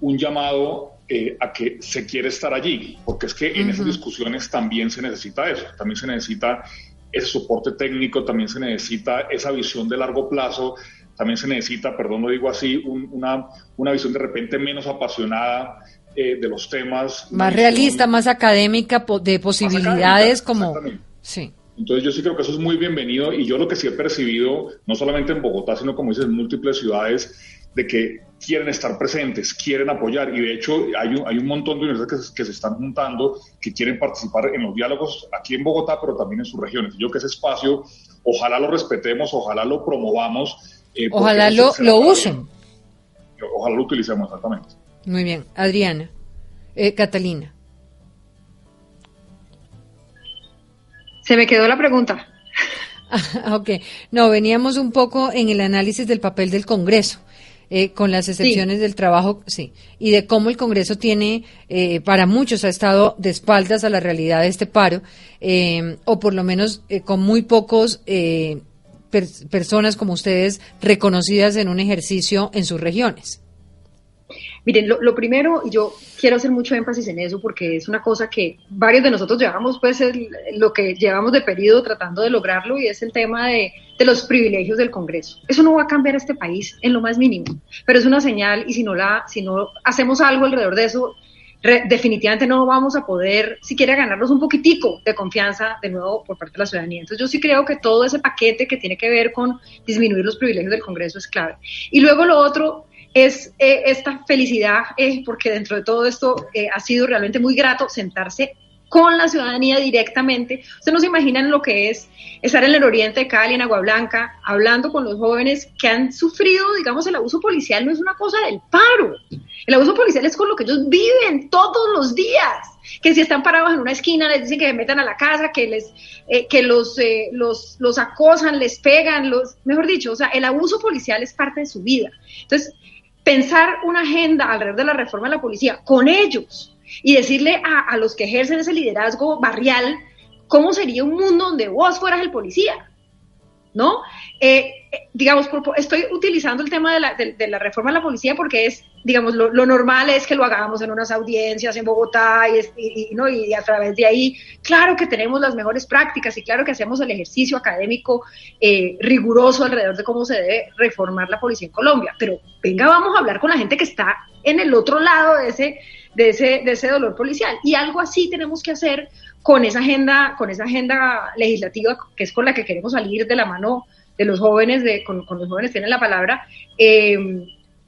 un llamado eh, a que se quiere estar allí, porque es que en esas discusiones también se necesita eso, también se necesita ese soporte técnico, también se necesita esa visión de largo plazo, también se necesita, perdón, lo digo así, una, una visión de repente menos apasionada eh, de los temas. Más realista, más académica, de posibilidades como... Sí. Entonces yo sí creo que eso es muy bienvenido y yo lo que sí he percibido, no solamente en Bogotá, sino como dices, en múltiples ciudades, de que quieren estar presentes, quieren apoyar y de hecho hay un, hay un montón de universidades que, que, se están juntando, que quieren participar en los diálogos aquí en Bogotá, pero también en sus regiones. Yo que ese espacio, ojalá lo respetemos, ojalá lo promovamos. Eh, ojalá lo, lo usen. Ojalá lo utilicemos, exactamente. Muy bien. Adriana. Eh, Catalina. Se me quedó la pregunta. ok. No, veníamos un poco en el análisis del papel del Congreso. Eh, con las excepciones del trabajo, sí, y de cómo el Congreso tiene, eh, para muchos ha estado de espaldas a la realidad de este paro, eh, o por lo menos con muy pocos personas como ustedes reconocidas en un ejercicio en sus regiones. Miren, lo, primero, yo quiero hacer mucho énfasis en eso porque es una cosa que varios de nosotros llevamos, pues, lo que llevamos de periodo tratando de lograrlo y es el tema de, los privilegios del Congreso. Eso no va a cambiar este país en lo más mínimo, pero es una señal y si no, la, si no hacemos algo alrededor de eso, definitivamente no vamos a poder siquiera ganarnos un poquitico de confianza de nuevo por parte de la ciudadanía. Entonces yo sí creo que todo ese paquete que tiene que ver con disminuir los privilegios del Congreso es clave. Y luego lo otro es eh, esta felicidad, eh, porque dentro de todo esto eh, ha sido realmente muy grato sentarse con la ciudadanía directamente. Ustedes no se imaginan lo que es estar en el oriente de Cali, en Agua Blanca, hablando con los jóvenes que han sufrido, digamos, el abuso policial no es una cosa del paro. El abuso policial es con lo que ellos viven todos los días. Que si están parados en una esquina les dicen que se metan a la casa, que les eh, que los, eh, los, los acosan, les pegan, los, mejor dicho, o sea, el abuso policial es parte de su vida. Entonces, pensar una agenda alrededor de la reforma de la policía con ellos, y decirle a, los que ejercen ese liderazgo barrial cómo sería un mundo donde vos fueras el policía, ¿no? Eh, eh, digamos, estoy utilizando el tema de la, de, la, reforma de la policía porque es, digamos, lo, normal es que lo hagamos en unas audiencias en Bogotá y, ¿no? y a través de ahí, claro que tenemos las mejores prácticas y claro que hacemos el ejercicio académico eh, riguroso alrededor de cómo se debe reformar la policía en Colombia, pero venga, vamos a hablar con la gente que está en el otro lado de ese de ese, de ese dolor policial. Y algo así tenemos que hacer con esa agenda, con esa agenda legislativa que es con la que queremos salir de la mano de los jóvenes, de, con, los jóvenes tienen la palabra, eh,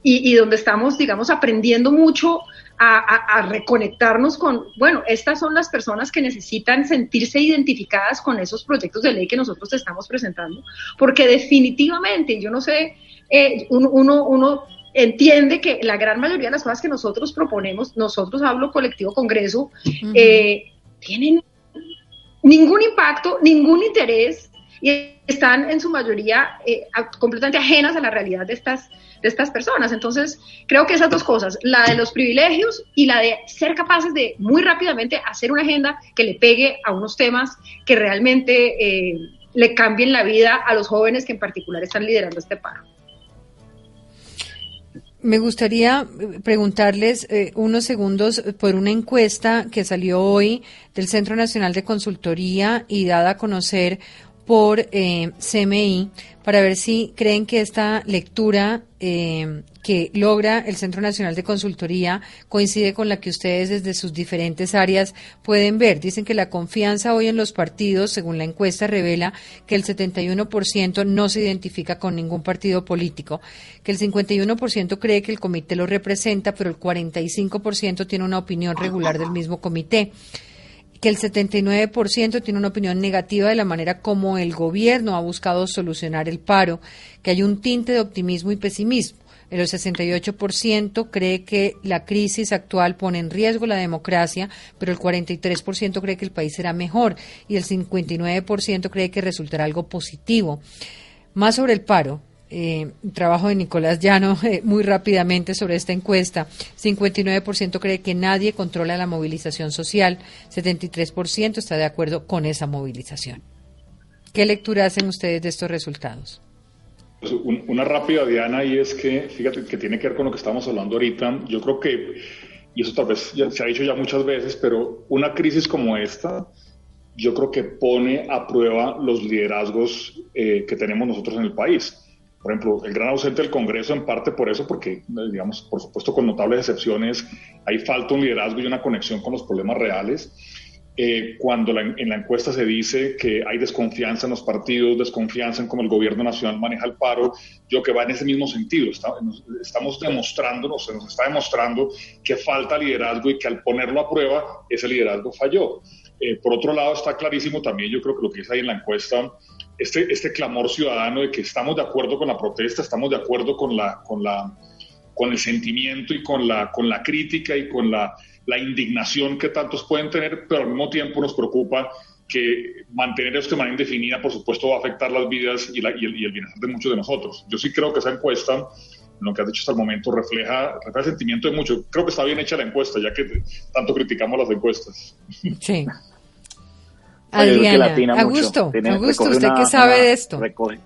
y, y, donde estamos, digamos, aprendiendo mucho a, reconectarnos con, bueno, estas son las personas que necesitan sentirse identificadas con esos proyectos de ley que nosotros estamos presentando, porque definitivamente, yo no sé, eh, uno, uno entiende que la gran mayoría de las cosas que nosotros proponemos, nosotros hablo colectivo Congreso, eh, tienen ningún impacto, ningún interés y están en su mayoría eh, completamente ajenas a la realidad de estas, de estas personas. Entonces, creo que esas dos cosas, la de los privilegios y la de ser capaces de muy rápidamente hacer una agenda que le pegue a unos temas que realmente eh, le cambien la vida a los jóvenes que en particular están liderando este paro. Me gustaría eh, preguntarles eh, unos segundos por una encuesta que salió hoy del Centro Nacional de Consultoría y dada a conocer por eh, CMI para ver si creen que esta lectura eh, que logra el Centro Nacional de Consultoría coincide con la que ustedes desde sus diferentes áreas pueden ver. Dicen que la confianza hoy en los partidos, según la encuesta, revela que el 71% no se identifica con ningún partido político, que el 51% cree que el comité lo representa, pero el 45% tiene una opinión regular del mismo comité que el 79% tiene una opinión negativa de la manera como el gobierno ha buscado solucionar el paro, que hay un tinte de optimismo y pesimismo. El 68% cree que la crisis actual pone en riesgo la democracia, pero el 43% cree que el país será mejor y el 59% cree que resultará algo positivo. Más sobre el paro, eh, trabajo de Nicolás Llano eh, muy rápidamente sobre esta encuesta. 59% cree que nadie controla la movilización social, 73% está de acuerdo con esa movilización. ¿Qué lectura hacen ustedes de estos resultados? Pues, una rápida, Diana, y es que, fíjate, que tiene que ver con lo que estamos hablando ahorita. Yo creo que, y eso tal vez ya, se ha dicho ya muchas veces, pero una crisis como esta, yo creo que pone a prueba los liderazgos eh, que tenemos nosotros en el país por ejemplo, el gran ausente del Congreso en parte por eso, porque, digamos, por supuesto con notables excepciones, hay falta un liderazgo y una conexión con los problemas reales. Eh, cuando en la encuesta se dice que hay desconfianza en los partidos, desconfianza en cómo el gobierno nacional maneja el paro, yo que va en ese mismo sentido. estamos demostrando, se nos está demostrando que falta liderazgo y que al ponerlo a prueba, ese liderazgo falló. Eh, por otro lado, está clarísimo también, yo creo que lo que dice ahí en la encuesta, este, este clamor ciudadano de que estamos de acuerdo con la protesta, estamos de acuerdo con, la, con, la, con el sentimiento y con la, con la crítica y con la, la indignación que tantos pueden tener, pero al mismo tiempo nos preocupa que mantener esto de manera indefinida, por supuesto, va a afectar las vidas y, la, y, el, y el, bienestar de muchos de nosotros. Yo sí creo que esa encuesta, lo que has dicho hasta el momento, refleja, refleja el sentimiento de muchos. Creo que está bien hecha la encuesta, ya que tanto criticamos las encuestas. Sí. Adriana, Augusto, Augusto, ¿usted qué sabe de esto? Recoge,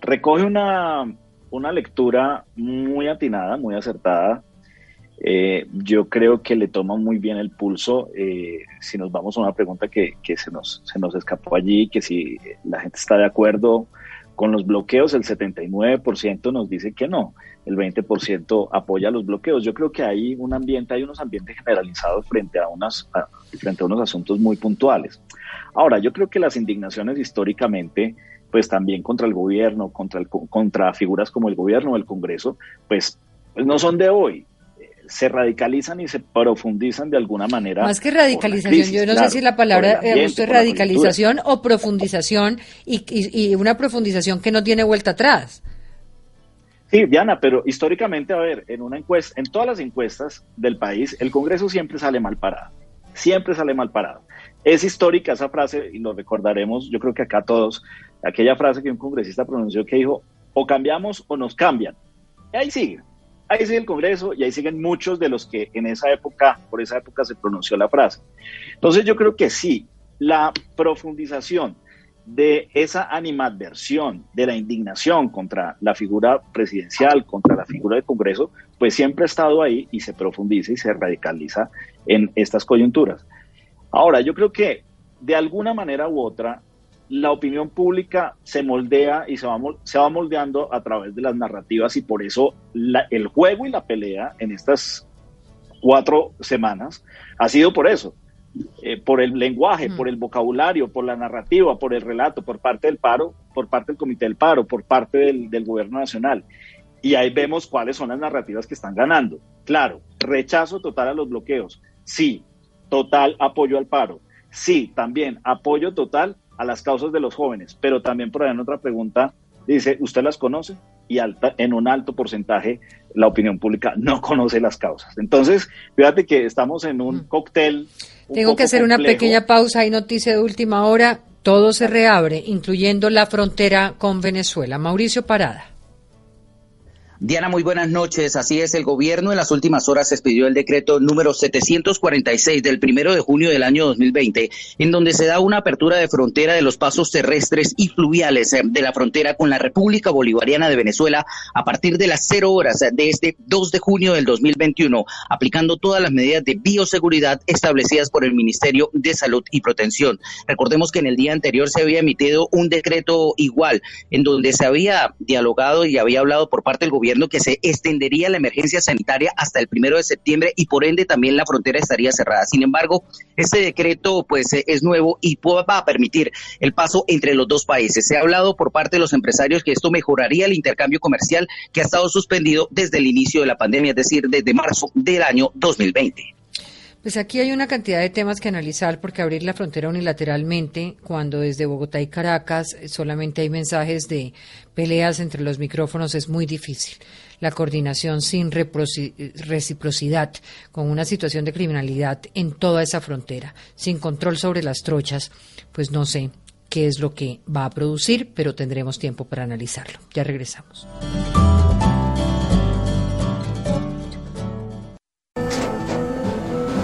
recoge una, una lectura muy atinada, muy acertada. Eh, yo creo que le toma muy bien el pulso. Eh, si nos vamos a una pregunta que, que, se, nos, se nos escapó allí, que si la gente está de acuerdo con los bloqueos, el 79% nos dice que no, el 20% apoya los bloqueos. Yo creo que hay un ambiente, hay unos ambientes generalizados frente a, unas, frente a unos asuntos muy puntuales. Ahora, yo creo que las indignaciones históricamente, pues también contra el gobierno, contra, el, contra figuras como el gobierno o el Congreso, pues, pues no son de hoy. Se radicalizan y se profundizan de alguna manera. Más que radicalización, yo no sé si la palabra es radicalización o profundización y, y, una profundización que no tiene vuelta atrás. Sí, Diana, pero históricamente, a ver, en una encuesta, en todas las encuestas del país, el Congreso siempre sale mal parado. Siempre sale mal parado. Es histórica esa frase y lo recordaremos, yo creo que acá todos, aquella frase que un congresista pronunció que dijo, o cambiamos o nos cambian. Y ahí sigue, ahí sigue el Congreso y ahí siguen muchos de los que en esa época, por esa época se pronunció la frase. Entonces yo creo que sí, la profundización de esa animadversión, de la indignación contra la figura presidencial, contra la figura del Congreso, pues siempre ha estado ahí y se profundiza y se radicaliza en estas coyunturas. Ahora, yo creo que de alguna manera u otra, la opinión pública se moldea y se va, se va moldeando a través de las narrativas y por eso el juego y la pelea en estas cuatro semanas ha sido por eso, eh, por el lenguaje, por el vocabulario, por la narrativa, por el relato, por parte del paro, por parte del Comité del Paro, por parte del, del Gobierno Nacional. Y ahí vemos cuáles son las narrativas que están ganando. Claro, rechazo total a los bloqueos. Sí, total apoyo al paro. Sí, también apoyo total a las causas de los jóvenes, pero también por ahí en otra pregunta dice, ¿usted las conoce? Y alta, en un alto porcentaje la opinión pública no conoce las causas. Entonces, fíjate que estamos en un mm. cóctel. Tengo que hacer una pequeña pausa. Hay noticia de última hora. Todo se reabre, incluyendo la frontera con Venezuela. Mauricio Parada. Diana, muy buenas noches. Así es, el gobierno en las últimas horas expidió el decreto número 746 del primero de junio del año 2020, en donde se da una apertura de frontera de los pasos terrestres y fluviales eh, de la frontera con la República Bolivariana de Venezuela a partir de las cero horas de este 2 de junio del 2021, aplicando todas las medidas de bioseguridad establecidas por el Ministerio de Salud y Protección. Recordemos que en el día anterior se había emitido un decreto igual, en donde se había dialogado y había hablado por parte del gobierno que se extendería la emergencia sanitaria hasta el primero de septiembre y por ende también la frontera estaría cerrada. Sin embargo, este decreto pues eh, es nuevo y va a permitir el paso entre los dos países. Se ha hablado por parte de los empresarios que esto mejoraría el intercambio comercial que ha estado suspendido desde el inicio de la pandemia, es decir, desde marzo del año 2020. Pues aquí hay una cantidad de temas que analizar porque abrir la frontera unilateralmente, cuando desde Bogotá y Caracas solamente hay mensajes de peleas entre los micrófonos, es muy difícil. La coordinación sin reciprocidad, con una situación de criminalidad en toda esa frontera, sin control sobre las trochas, pues no sé qué es lo que va a producir, pero tendremos tiempo para analizarlo. Ya regresamos.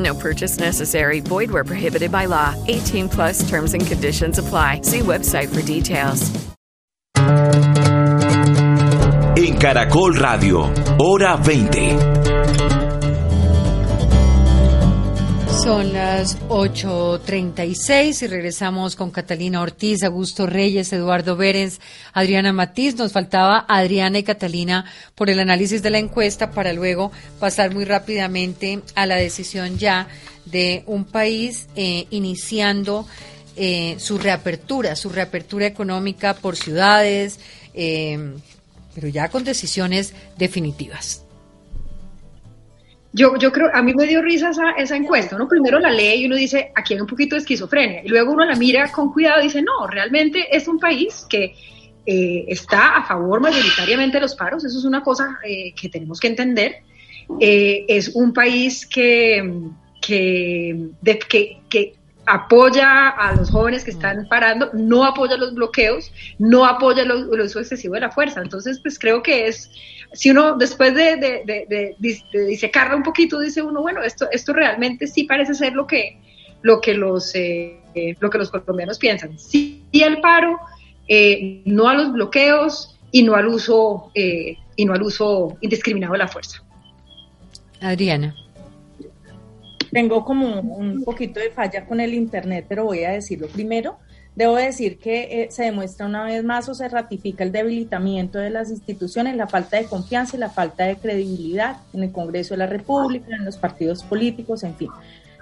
No purchase necessary. Void where prohibited by law. 18 plus terms and conditions apply. See website for details. En Caracol Radio, hora 20. Son las 8.36 y regresamos con Catalina Ortiz, Augusto Reyes, Eduardo Berens, Adriana Matiz. Nos faltaba Adriana y Catalina por el análisis de la encuesta para luego pasar muy rápidamente a la decisión ya de un país eh, iniciando eh, su reapertura, su reapertura económica por ciudades, eh, pero ya con decisiones definitivas. Yo, yo creo, a mí me dio risa esa, esa encuesta. Uno primero la lee y uno dice, aquí hay un poquito de esquizofrenia. Y luego uno la mira con cuidado y dice, no, realmente es un país que eh, está a favor mayoritariamente de los paros. Eso es una cosa eh, que tenemos que entender. Eh, es un país que, que, apoya a los jóvenes que están parando, no apoya los bloqueos, no apoya el, uso excesivo de la fuerza. Entonces, pues creo que es, si uno después de, de, de, disecarla un poquito, dice uno, bueno, esto, esto realmente sí parece ser lo que, lo que, los, eh, lo que los colombianos piensan. Sí, el paro, eh, no a los bloqueos y no al uso, eh, y no al uso indiscriminado de la fuerza. Adriana. Tengo como un poquito de falla con el Internet, pero voy a decirlo primero. Debo decir que eh, se demuestra una vez más o se ratifica el debilitamiento de las instituciones, la falta de confianza y la falta de credibilidad en el Congreso de la República, en los partidos políticos, en fin.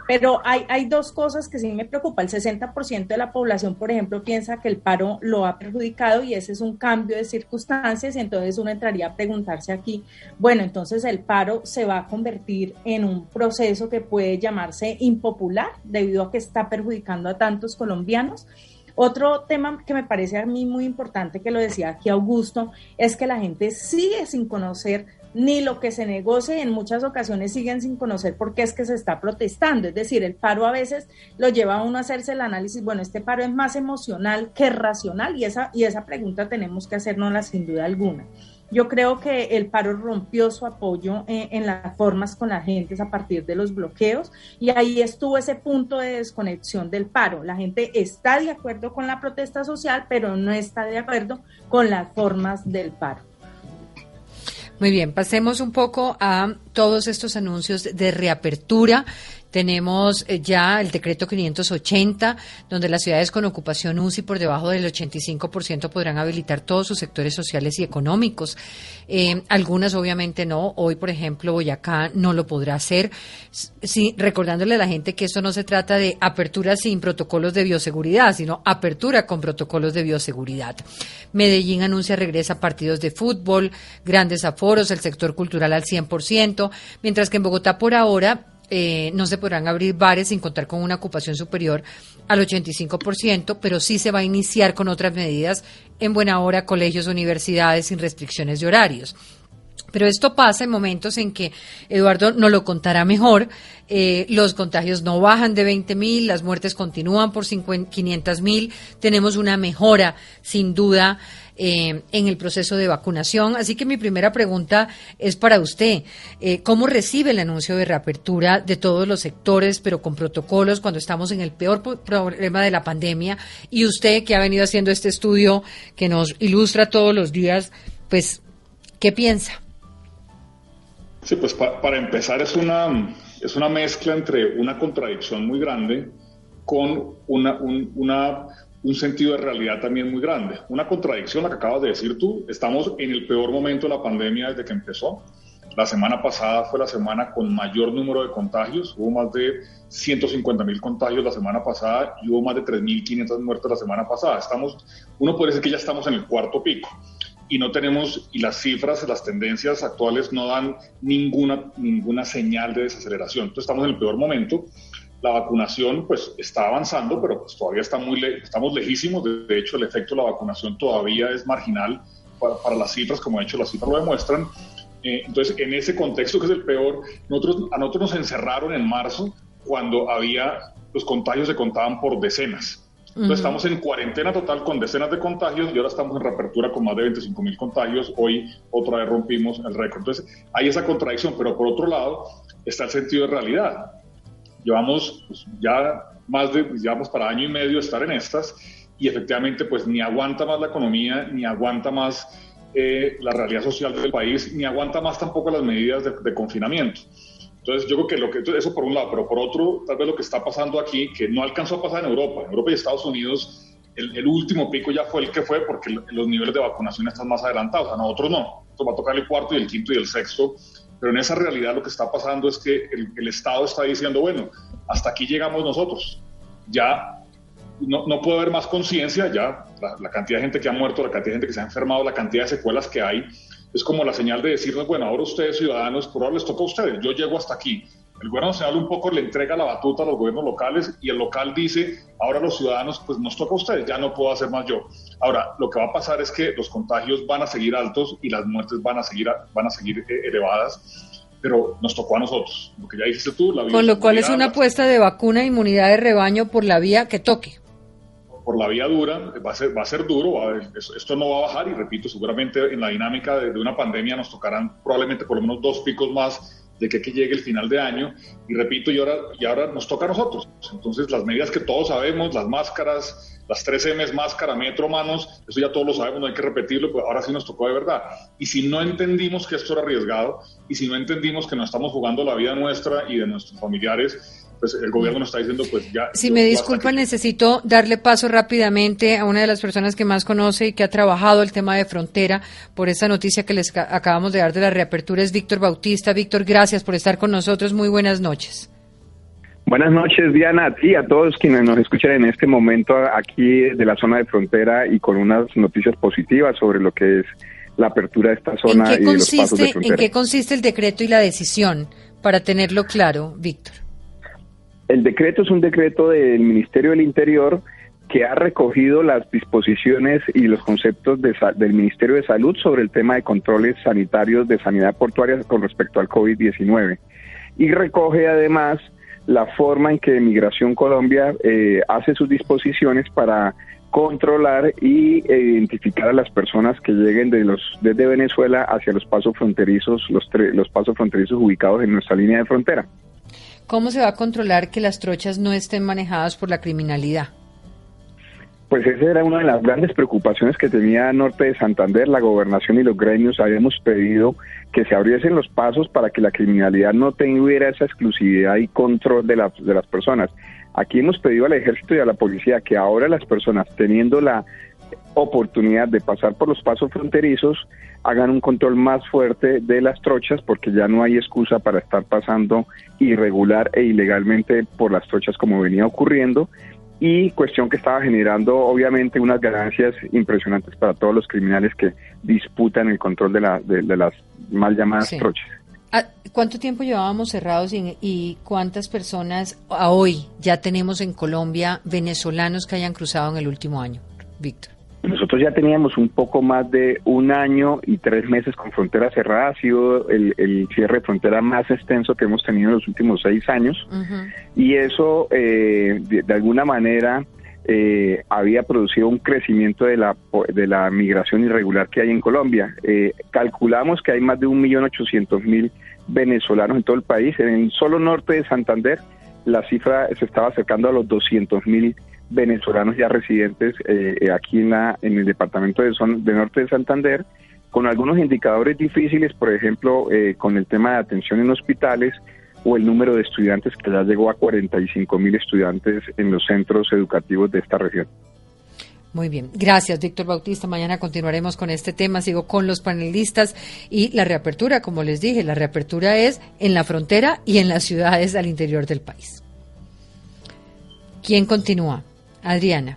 Pero hay, dos cosas que sí me preocupan. El 60% de la población, por ejemplo, piensa que el paro lo ha perjudicado y ese es un cambio de circunstancias. Y entonces uno entraría a preguntarse aquí, bueno, entonces el paro se va a convertir en un proceso que puede llamarse impopular debido a que está perjudicando a tantos colombianos. Otro tema que me parece a mí muy importante, que lo decía aquí Augusto, es que la gente sigue sin conocer ni lo que se negocie en muchas ocasiones siguen sin conocer por qué es que se está protestando. Es decir, el paro a veces lo lleva a uno a hacerse el análisis, bueno, este paro es más emocional que racional y esa, y esa pregunta tenemos que hacernosla sin duda alguna. Yo creo que el paro rompió su apoyo en, en, las formas con la gente a partir de los bloqueos y ahí estuvo ese punto de desconexión del paro. La gente está de acuerdo con la protesta social, pero no está de acuerdo con las formas del paro. Muy bien, pasemos un poco a todos estos anuncios de reapertura tenemos eh, ya el decreto 580, donde las ciudades con ocupación UCI por debajo del 85% podrán habilitar todos sus sectores sociales y económicos. Eh, algunas obviamente no. Hoy, por ejemplo, Boyacá no lo podrá hacer. Recordándole a la gente que esto no se trata de apertura sin protocolos de bioseguridad, sino apertura con protocolos de bioseguridad. Medellín anuncia regresa a partidos de fútbol, grandes aforos, el sector cultural al 100%, mientras que en Bogotá por ahora eh, no se podrán abrir bares sin contar con una ocupación superior al 85%, pero sí se va a iniciar con otras medidas en buena hora, colegios, universidades, sin restricciones de horarios. Pero esto pasa en momentos en que Eduardo nos lo contará mejor. Eh, los contagios no bajan de 20 mil, las muertes continúan por 500 mil. Tenemos una mejora, sin duda, eh, en el proceso de vacunación. Así que mi primera pregunta es para usted. Eh, ¿Cómo recibe el anuncio de reapertura de todos los sectores, pero con protocolos cuando estamos en el peor problema de la pandemia? Y usted que ha venido haciendo este estudio que nos ilustra todos los días, pues, ¿qué piensa? Sí, pues para empezar es una, es una mezcla entre una contradicción muy grande con una, una un sentido de realidad también muy grande. Una contradicción, la que acabas de decir tú, estamos en el peor momento de la pandemia desde que empezó. La semana pasada fue la semana con mayor número de contagios, hubo más de 150 mil contagios la semana pasada y hubo más de 3.500 muertes la semana pasada. Estamos, uno puede decir que ya estamos en el cuarto pico y no tenemos, y las cifras, las tendencias actuales no dan ninguna, ninguna señal de desaceleración. Entonces estamos en el peor momento la vacunación pues está avanzando, pero pues todavía está muy estamos lejísimos. De, hecho, el efecto de la vacunación todavía es marginal para, las cifras, como de hecho las cifras lo demuestran. Eh, entonces, en ese contexto que es el peor, nosotros, a nosotros nos encerraron en marzo cuando había los contagios se contaban por decenas. Entonces, estamos en cuarentena total con decenas de contagios y ahora estamos en reapertura con más de 25 mil contagios. Hoy otra vez rompimos el récord. Entonces, hay esa contradicción, pero por otro lado está el sentido de realidad llevamos pues, ya más de, pues, llevamos para año y medio estar en estas y efectivamente pues ni aguanta más la economía, ni aguanta más eh, la realidad social del país, ni aguanta más tampoco las medidas de, confinamiento. Entonces yo creo que, lo que eso por un lado, pero por otro, tal vez lo que está pasando aquí, que no alcanzó a pasar en Europa, en Europa y Estados Unidos, el, último pico ya fue el que fue porque los niveles de vacunación están más adelantados, a nosotros no, esto va a tocar el cuarto y el quinto y el sexto pero en esa realidad lo que está pasando es que el, Estado está diciendo, bueno, hasta aquí llegamos nosotros. Ya no, no puede haber más conciencia, ya la, cantidad de gente que ha muerto, la cantidad de gente que se ha enfermado, la cantidad de secuelas que hay, es como la señal de decirnos, bueno, ahora ustedes ciudadanos, por ahora les toca a ustedes, yo llego hasta aquí. El gobierno nacional un poco le entrega la batuta a los gobiernos locales y el local dice, ahora los ciudadanos, pues nos toca a ustedes, ya no puedo hacer más yo. Ahora, lo que va a pasar es que los contagios van a seguir altos y las muertes van a seguir, van a seguir eh, elevadas. pero nos tocó a nosotros. Lo que ya dijiste tú, la Con lo cual es una apuesta de vacuna e inmunidad de rebaño por la vía que toque. Por la vía dura, va a ser, va a ser duro, esto no va a bajar y repito, seguramente en la dinámica de, de una pandemia nos tocarán probablemente por lo menos dos picos más de que llegue el final de año. Y repito, y ahora, y ahora nos toca a nosotros. Entonces, las medidas que todos sabemos, las máscaras, las 3 M's, máscara, metro, manos, eso ya todos lo sabemos, no hay que repetirlo, pues ahora sí nos tocó de verdad. Y si no entendimos que esto era arriesgado, y si no entendimos que nos estamos jugando la vida nuestra y de nuestros familiares, pues el gobierno nos está diciendo, pues ya... Si me disculpan, necesito darle paso rápidamente a una de las personas que más conoce y que ha trabajado el tema de frontera por esta noticia que les acabamos de dar de la reapertura, es Víctor Bautista. Víctor, gracias por estar con nosotros. Muy buenas noches. Buenas noches, Diana, a ti, a todos quienes nos escuchan en este momento aquí de la zona de frontera y con unas noticias positivas sobre lo que es la apertura de esta zona y de los pasos de frontera. ¿En qué consiste el decreto y la decisión? Para tenerlo claro, Víctor. El decreto es un decreto del Ministerio del Interior que ha recogido las disposiciones y los conceptos del Ministerio de Salud sobre el tema de controles sanitarios de sanidad portuaria con respecto al COVID-19. Y recoge además la forma en que Migración Colombia eh, hace sus disposiciones para controlar y identificar a las personas que lleguen de los desde Venezuela hacia los pasos fronterizos, los, los pasos fronterizos ubicados en nuestra línea de frontera. ¿Cómo se va a controlar que las trochas no estén manejadas por la criminalidad? Pues esa era una de las grandes preocupaciones que tenía Norte de Santander. La gobernación y los gremios habíamos pedido que se abriesen los pasos para que la criminalidad no tuviera esa exclusividad y control de, de las personas. Aquí hemos pedido al ejército y a la policía que ahora las personas teniendo la oportunidad de pasar por los pasos fronterizos hagan un control más fuerte de las trochas porque ya no hay excusa para estar pasando irregular e ilegalmente por las trochas como venía ocurriendo y cuestión que estaba generando obviamente unas ganancias impresionantes para todos los criminales que disputan el control de, la, de, las mal llamadas trochas. Ah, ¿Cuánto tiempo llevábamos cerrados y, y, cuántas personas a hoy ya tenemos en Colombia venezolanos que hayan cruzado en el último año, Víctor? Nosotros ya teníamos un poco más de un año y tres meses con frontera cerrada. Ha sido el, cierre de frontera más extenso que hemos tenido en los últimos seis años. Y eso, eh, de, alguna manera, eh, había producido un crecimiento de la, de la migración irregular que hay en Colombia. Eh, calculamos que hay más de un millón ochocientos mil venezolanos en todo el país. En el solo norte de Santander, la cifra se estaba acercando a los doscientos mil venezolanos ya residentes eh, eh, aquí en, la, en el departamento de, Norte de Santander, con algunos indicadores difíciles, por ejemplo, eh, con el tema de atención en hospitales o el número de estudiantes que ya llegó a 45 mil estudiantes en los centros educativos de esta región. Muy bien, gracias Víctor Bautista. Mañana continuaremos con este tema. Sigo con los panelistas y la reapertura, como les dije, la reapertura es en la frontera y en las ciudades al interior del país. ¿Quién continúa? Adriana.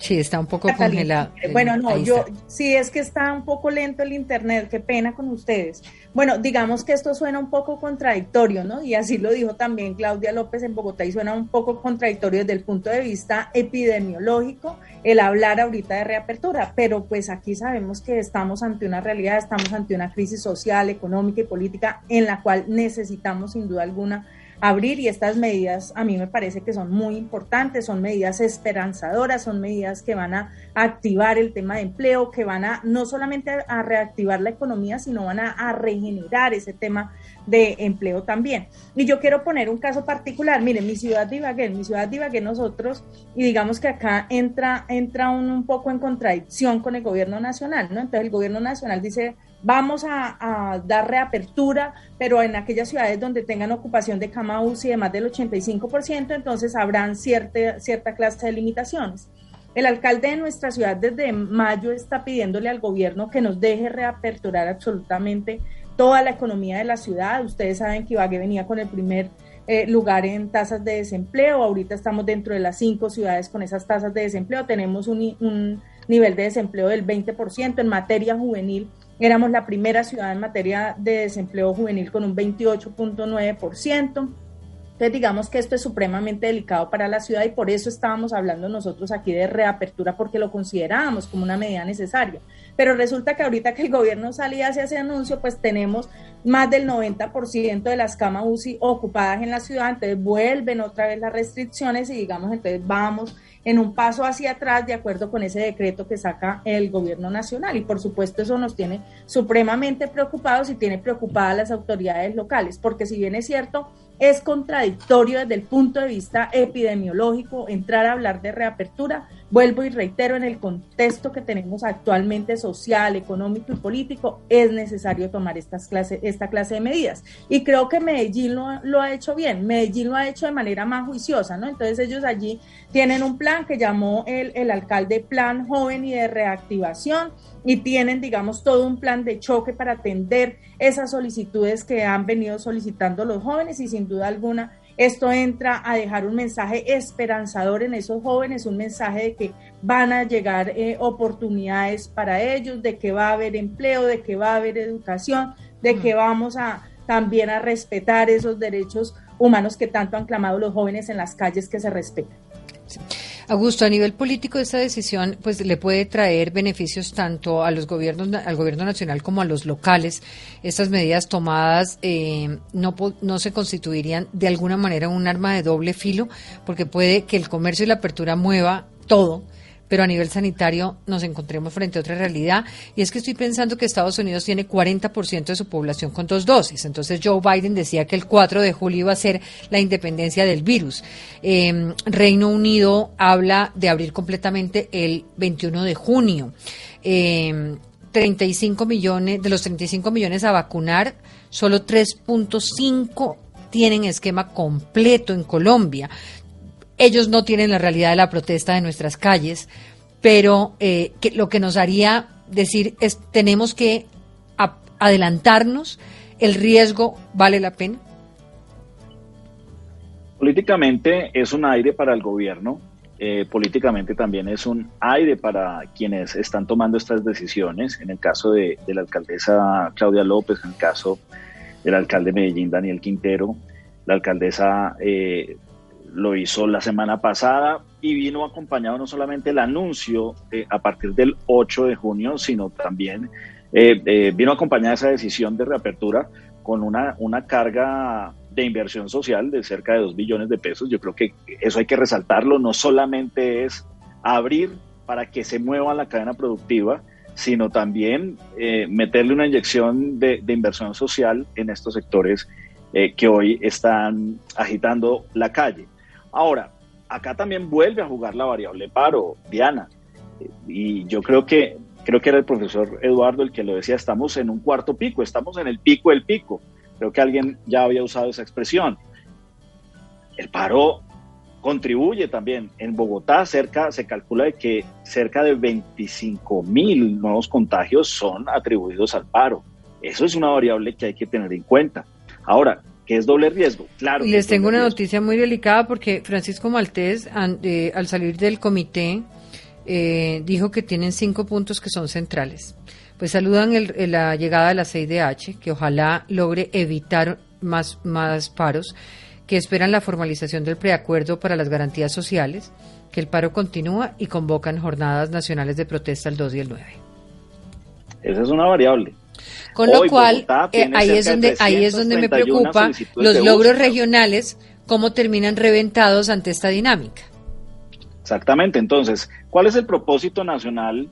Sí, está un poco congelado. Bueno, no, yo sí es que está un poco lento el internet, qué pena con ustedes. Bueno, digamos que esto suena un poco contradictorio, ¿no? Y así lo dijo también Claudia López en Bogotá y suena un poco contradictorio desde el punto de vista epidemiológico el hablar ahorita de reapertura, pero pues aquí sabemos que estamos ante una realidad, estamos ante una crisis social, económica y política en la cual necesitamos sin duda alguna abrir y estas medidas a mí me parece que son muy importantes, son medidas esperanzadoras, son medidas que van a activar el tema de empleo, que van a no solamente a reactivar la economía, sino van a, regenerar ese tema de empleo también. Y yo quiero poner un caso particular, miren, mi ciudad de Ibagué, mi ciudad de Ibagué nosotros, y digamos que acá entra, entra un, un poco en contradicción con el gobierno nacional, ¿no? Entonces el gobierno nacional dice, Vamos a, dar reapertura, pero en aquellas ciudades donde tengan ocupación de cama UCI de más del 85%, entonces habrán cierta, cierta clase de limitaciones. El alcalde de nuestra ciudad desde mayo está pidiéndole al gobierno que nos deje reaperturar absolutamente toda la economía de la ciudad. Ustedes saben que Ibagué venía con el primer eh, lugar en tasas de desempleo. Ahorita estamos dentro de las cinco ciudades con esas tasas de desempleo. Tenemos un, un nivel de desempleo del 20%. En materia juvenil Éramos la primera ciudad en materia de desempleo juvenil con un 28.9%. Entonces, digamos que esto es supremamente delicado para la ciudad y por eso estábamos hablando nosotros aquí de reapertura, porque lo considerábamos como una medida necesaria. Pero resulta que ahorita que el gobierno salía hacia ese anuncio, pues tenemos más del 90% de las camas UCI ocupadas en la ciudad, entonces vuelven otra vez las restricciones y digamos, entonces vamos en un paso hacia atrás de acuerdo con ese decreto que saca el gobierno nacional. Y por supuesto eso nos tiene supremamente preocupados y tiene preocupadas las autoridades locales, porque si bien es cierto, es contradictorio desde el punto de vista epidemiológico entrar a hablar de reapertura. Vuelvo y reitero, en el contexto que tenemos actualmente social, económico y político, es necesario tomar estas clase, esta clase de medidas. Y creo que Medellín lo, lo, ha hecho bien, Medellín lo ha hecho de manera más juiciosa, ¿no? Entonces ellos allí tienen un plan que llamó el, el alcalde Plan Joven y de Reactivación y tienen, digamos, todo un plan de choque para atender esas solicitudes que han venido solicitando los jóvenes y sin duda alguna esto entra a dejar un mensaje esperanzador en esos jóvenes, un mensaje de que van a llegar eh, oportunidades para ellos, de que va a haber empleo, de que va a haber educación, de que vamos a también a respetar esos derechos humanos que tanto han clamado los jóvenes en las calles que se respeten. Augusto, a nivel político esta decisión pues le puede traer beneficios tanto a los gobiernos, al gobierno nacional como a los locales. Estas medidas tomadas eh, no, no se constituirían de alguna manera un arma de doble filo, porque puede que el comercio y la apertura mueva todo pero a nivel sanitario nos encontremos frente a otra realidad. Y es que estoy pensando que Estados Unidos tiene 40% de su población con dos dosis. Entonces Joe Biden decía que el 4 de julio iba a ser la independencia del virus. Em, Reino Unido habla de abrir completamente el 21 de junio. 35 em, millones, de los 35 millones a vacunar, solo 3.5 tienen esquema completo en Colombia. Ellos no tienen la realidad de la protesta de nuestras calles, pero eh, lo que nos haría decir es tenemos que adelantarnos, el riesgo vale la pena. Políticamente es un aire para el gobierno, eh, políticamente también es un aire para quienes están tomando estas decisiones, en el caso de, la alcaldesa Claudia López, en el caso del alcalde de Medellín, Daniel Quintero, la alcaldesa eh, lo hizo la semana pasada y vino acompañado no solamente el anuncio eh, a partir del 8 de junio, sino también eh, eh, vino acompañada esa decisión de reapertura con una, una carga de inversión social de cerca de 2 billones de pesos. Yo creo que eso hay que resaltarlo, no solamente es abrir para que se mueva la cadena productiva, sino también meterle una inyección de, de, inversión social en estos sectores que hoy están agitando la calle. Ahora, acá también vuelve a jugar la variable paro, Diana. Y yo creo que, creo que era el profesor Eduardo el que lo decía, estamos en un cuarto pico, estamos en el pico del pico. Creo que alguien ya había usado esa expresión. El paro contribuye también. En Bogotá cerca, se calcula que cerca de 25 mil nuevos contagios son atribuidos al paro. Eso es una variable que hay que tener en cuenta. Ahora, es doble riesgo. Claro. Y les tengo una noticia muy delicada porque Francisco Maltés, eh, al salir del comité, eh, dijo que tienen cinco puntos que son centrales. Pues saludan la llegada de la 6DH, que ojalá logre evitar más, más paros, que esperan la formalización del preacuerdo para las garantías sociales, que el paro continúa y convocan jornadas nacionales de protesta el 2 y el 9. Esa es una variable. Con lo cual, eh, ahí, es donde, ahí es donde me preocupa los logros regionales, cómo terminan reventados ante esta dinámica. Exactamente, entonces, ¿cuál es el propósito nacional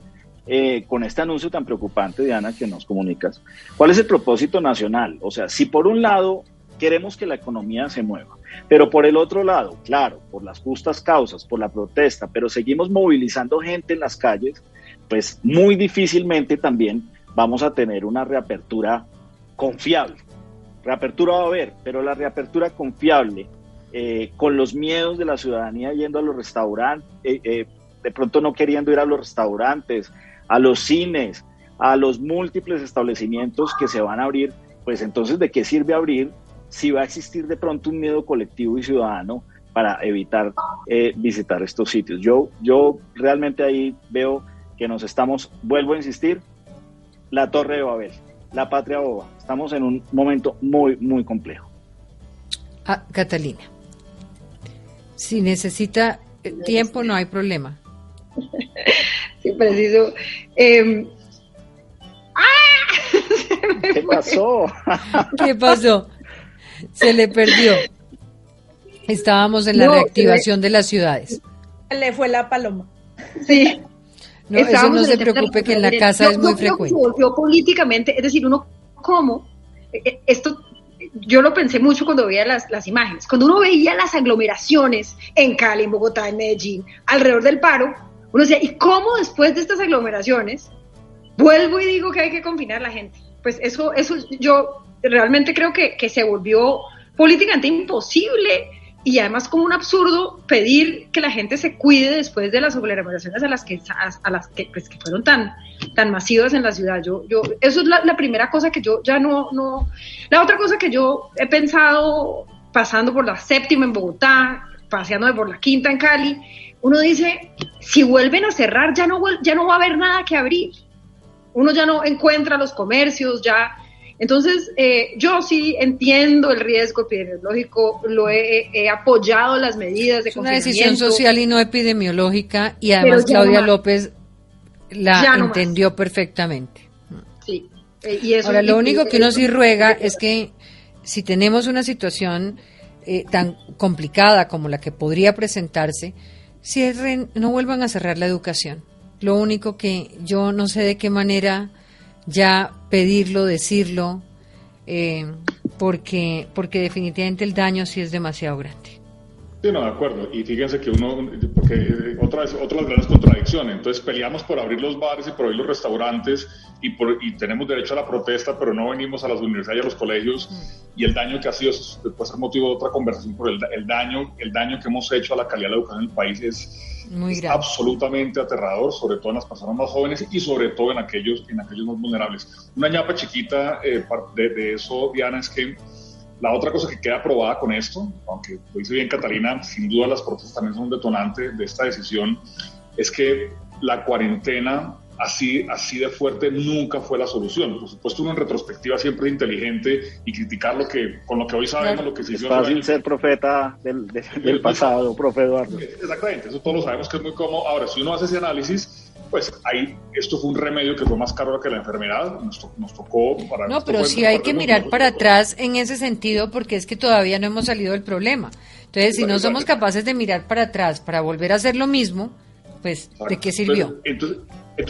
eh, con este anuncio tan preocupante, Diana, que nos comunicas? ¿Cuál es el propósito nacional? O sea, si por un lado queremos que la economía se mueva, pero por el otro lado, claro, por las justas causas, por la protesta, pero seguimos movilizando gente en las calles, pues muy difícilmente también vamos a tener una reapertura confiable. Reapertura va a haber, pero la reapertura confiable, eh, con los miedos de la ciudadanía yendo a los restaurantes, eh, eh, de pronto no queriendo ir a los restaurantes, a los cines, a los múltiples establecimientos que se van a abrir, pues entonces ¿de qué sirve abrir si va a existir de pronto un miedo colectivo y ciudadano para evitar visitar estos sitios? Yo, yo realmente ahí veo que nos estamos, vuelvo a insistir, la Torre de Babel, la patria boba. Estamos en un momento muy, muy complejo. Ah, Catalina. Si necesita eh, tiempo, no hay problema. sí, preciso. Eh, ¿Qué pasó? ¿Qué pasó? Se le perdió. Estábamos en la No, reactivación de las ciudades. Le fue la paloma. Sí. No, eso se preocupe que en la casa yo- es yo muy frecuente. se volvió políticamente, es decir, uno cómo, eh, eh, esto yo lo pensé mucho cuando veía las, las imágenes, cuando uno veía las aglomeraciones en Cali, en Bogotá, en Medellín, alrededor del paro, uno decía, ¿y cómo después de estas aglomeraciones vuelvo y digo que hay que confinar a la gente? Pues eso, eso yo realmente creo que, que se volvió políticamente imposible y además como un absurdo pedir que la gente se cuide después de las aglomeraciones a las que a, las que, pues, que fueron tan tan masivas en la ciudad. Yo yo eso es la, la primera cosa que yo ya no no la otra cosa que yo he pensado pasando por la séptima en Bogotá, paseándome por la quinta en Cali, uno dice, si vuelven a cerrar ya no ya no va a haber nada que abrir. Uno ya no encuentra los comercios, ya entonces, eh, yo sí entiendo el riesgo epidemiológico, lo he, he apoyado las medidas de Es una decisión social y no epidemiológica y además Claudia no más. López la no más. entendió perfectamente. Sí. eh, y eso- Ahora, lo único que uno sí ruega es que si tenemos una situación eh, tan complicada como la que podría presentarse, cierren, no vuelvan a cerrar la educación. Lo único que yo no sé de qué manera ya pedirlo, decirlo, eh, porque, porque definitivamente el daño sí es demasiado grande. Sí, no, de acuerdo. Y fíjense que uno, porque eh, otra vez, otra de las grandes contradicciones. Entonces peleamos por abrir los bares y por abrir los restaurantes y, por, y tenemos derecho a la protesta, pero no venimos a las universidades y a los colegios. Y el daño que ha sido, puede ser motivo de otra conversación, pero el, el daño, el daño que hemos hecho a la calidad de la educación en el país es, Muy es grave. absolutamente aterrador, sobre todo en las personas más jóvenes y sobre todo en aquellos, en aquellos más vulnerables. Una ñapa chiquita eh, de, de eso, Diana, es que la otra cosa que queda aprobada con esto, aunque lo dice bien Catalina, sin duda las protestas también son un detonante de esta decisión, es que la cuarentena así, así de fuerte nunca fue la solución. Por supuesto, uno en retrospectiva siempre es inteligente y criticar lo que, con lo que hoy sabemos, lo que se Es hizo hace fácil ser profeta del, de- del pasado, profe Eduardo. Exactamente, eso todos lo sabemos que es muy cómodo. Ahora, si uno hace ese análisis, pues ahí esto fue un remedio que fue más caro que la enfermedad, nos, to- nos tocó para... No, pero sí hay que mirar para atrás en ese sentido porque es que todavía no hemos salido del problema. Entonces, si no somos capaces de mirar para atrás para volver a hacer lo mismo, pues, ¿de qué sirvió? Entonces, entonces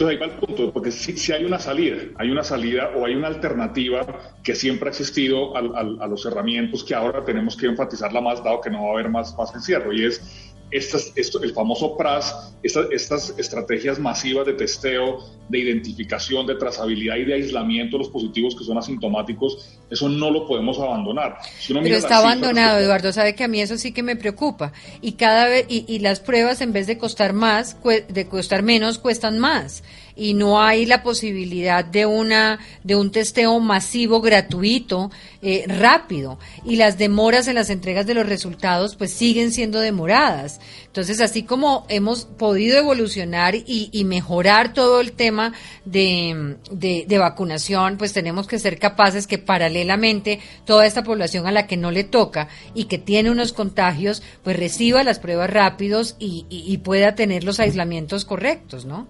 ahí va el punto, porque si, si hay una salida, hay una salida o hay una alternativa que siempre ha existido a los cerramientos que ahora tenemos que enfatizarla más, dado que no va a haber más, más encierro, y es estas, esto, el famoso PRAS, estas, estas estrategias masivas de testeo, de identificación, de trazabilidad y de aislamiento de los positivos que son asintomáticos, eso no lo podemos abandonar. Si uno Pero está cifras abandonado, Eduardo. Sabe que a mí eso sí que me preocupa. Y cada vez y, y las pruebas en vez de costar más, de costar menos, cuestan más. Y no hay la posibilidad de una de un testeo masivo gratuito eh, rápido. Y las demoras en las entregas de los resultados, pues siguen siendo demoradas. Entonces, así como hemos podido evolucionar y, y mejorar todo el tema de, de, de vacunación, pues tenemos que ser capaces que paralelamente toda esta población a la que no le toca y que tiene unos contagios, pues reciba las pruebas rápidos y, y- y pueda tener los aislamientos correctos, ¿no?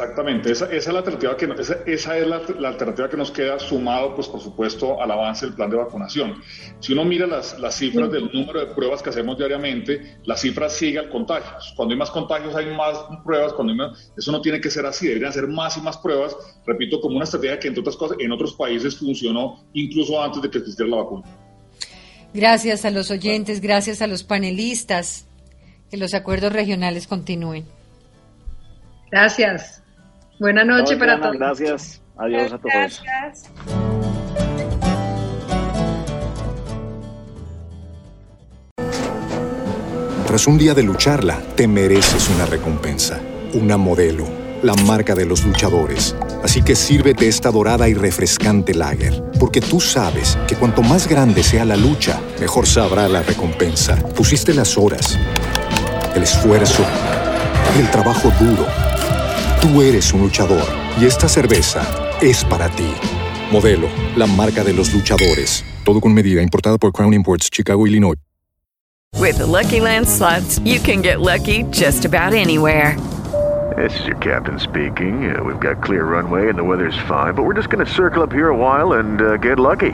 Exactamente, esa, esa es la alternativa que no- esa, esa es la, la alternativa que nos queda sumado, pues por supuesto, al avance del plan de vacunación. Si uno mira las, las cifras del número de pruebas que hacemos diariamente, la cifra sigue al contagio. Cuando hay más contagios hay más pruebas, cuando hay más- eso no tiene que ser así, deberían ser más y más pruebas, repito, como una estrategia que entre otras cosas en otros países funcionó incluso antes de que existiera la vacuna. Gracias a los oyentes, gracias a los panelistas. Que los acuerdos regionales continúen. Gracias. Buenas noches para todos. Gracias. Adiós a todos. Gracias. Tras un día de lucharla, te mereces una recompensa, una modelo, la marca de los luchadores. Así que sírvete esta dorada y refrescante lager, porque tú sabes que cuanto más grande sea la lucha, mejor sabrá la recompensa. Pusiste las horas, el esfuerzo, el trabajo duro. Tú eres un luchador y esta cerveza es para ti. Modelo, la marca de los luchadores. Todo con medida, importada por Crown Imports, Chicago, Illinois. With the Lucky Land slots, you can get lucky just about anywhere. This is your captain speaking. Uh, we've got clear runway and the weather's fine, but we're just going to circle up here a while and uh, get lucky.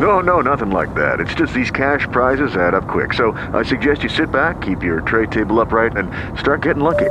No, no, nothing like that. It's just these cash prizes add up quick. So I suggest you sit back, keep your tray table upright, and start getting lucky.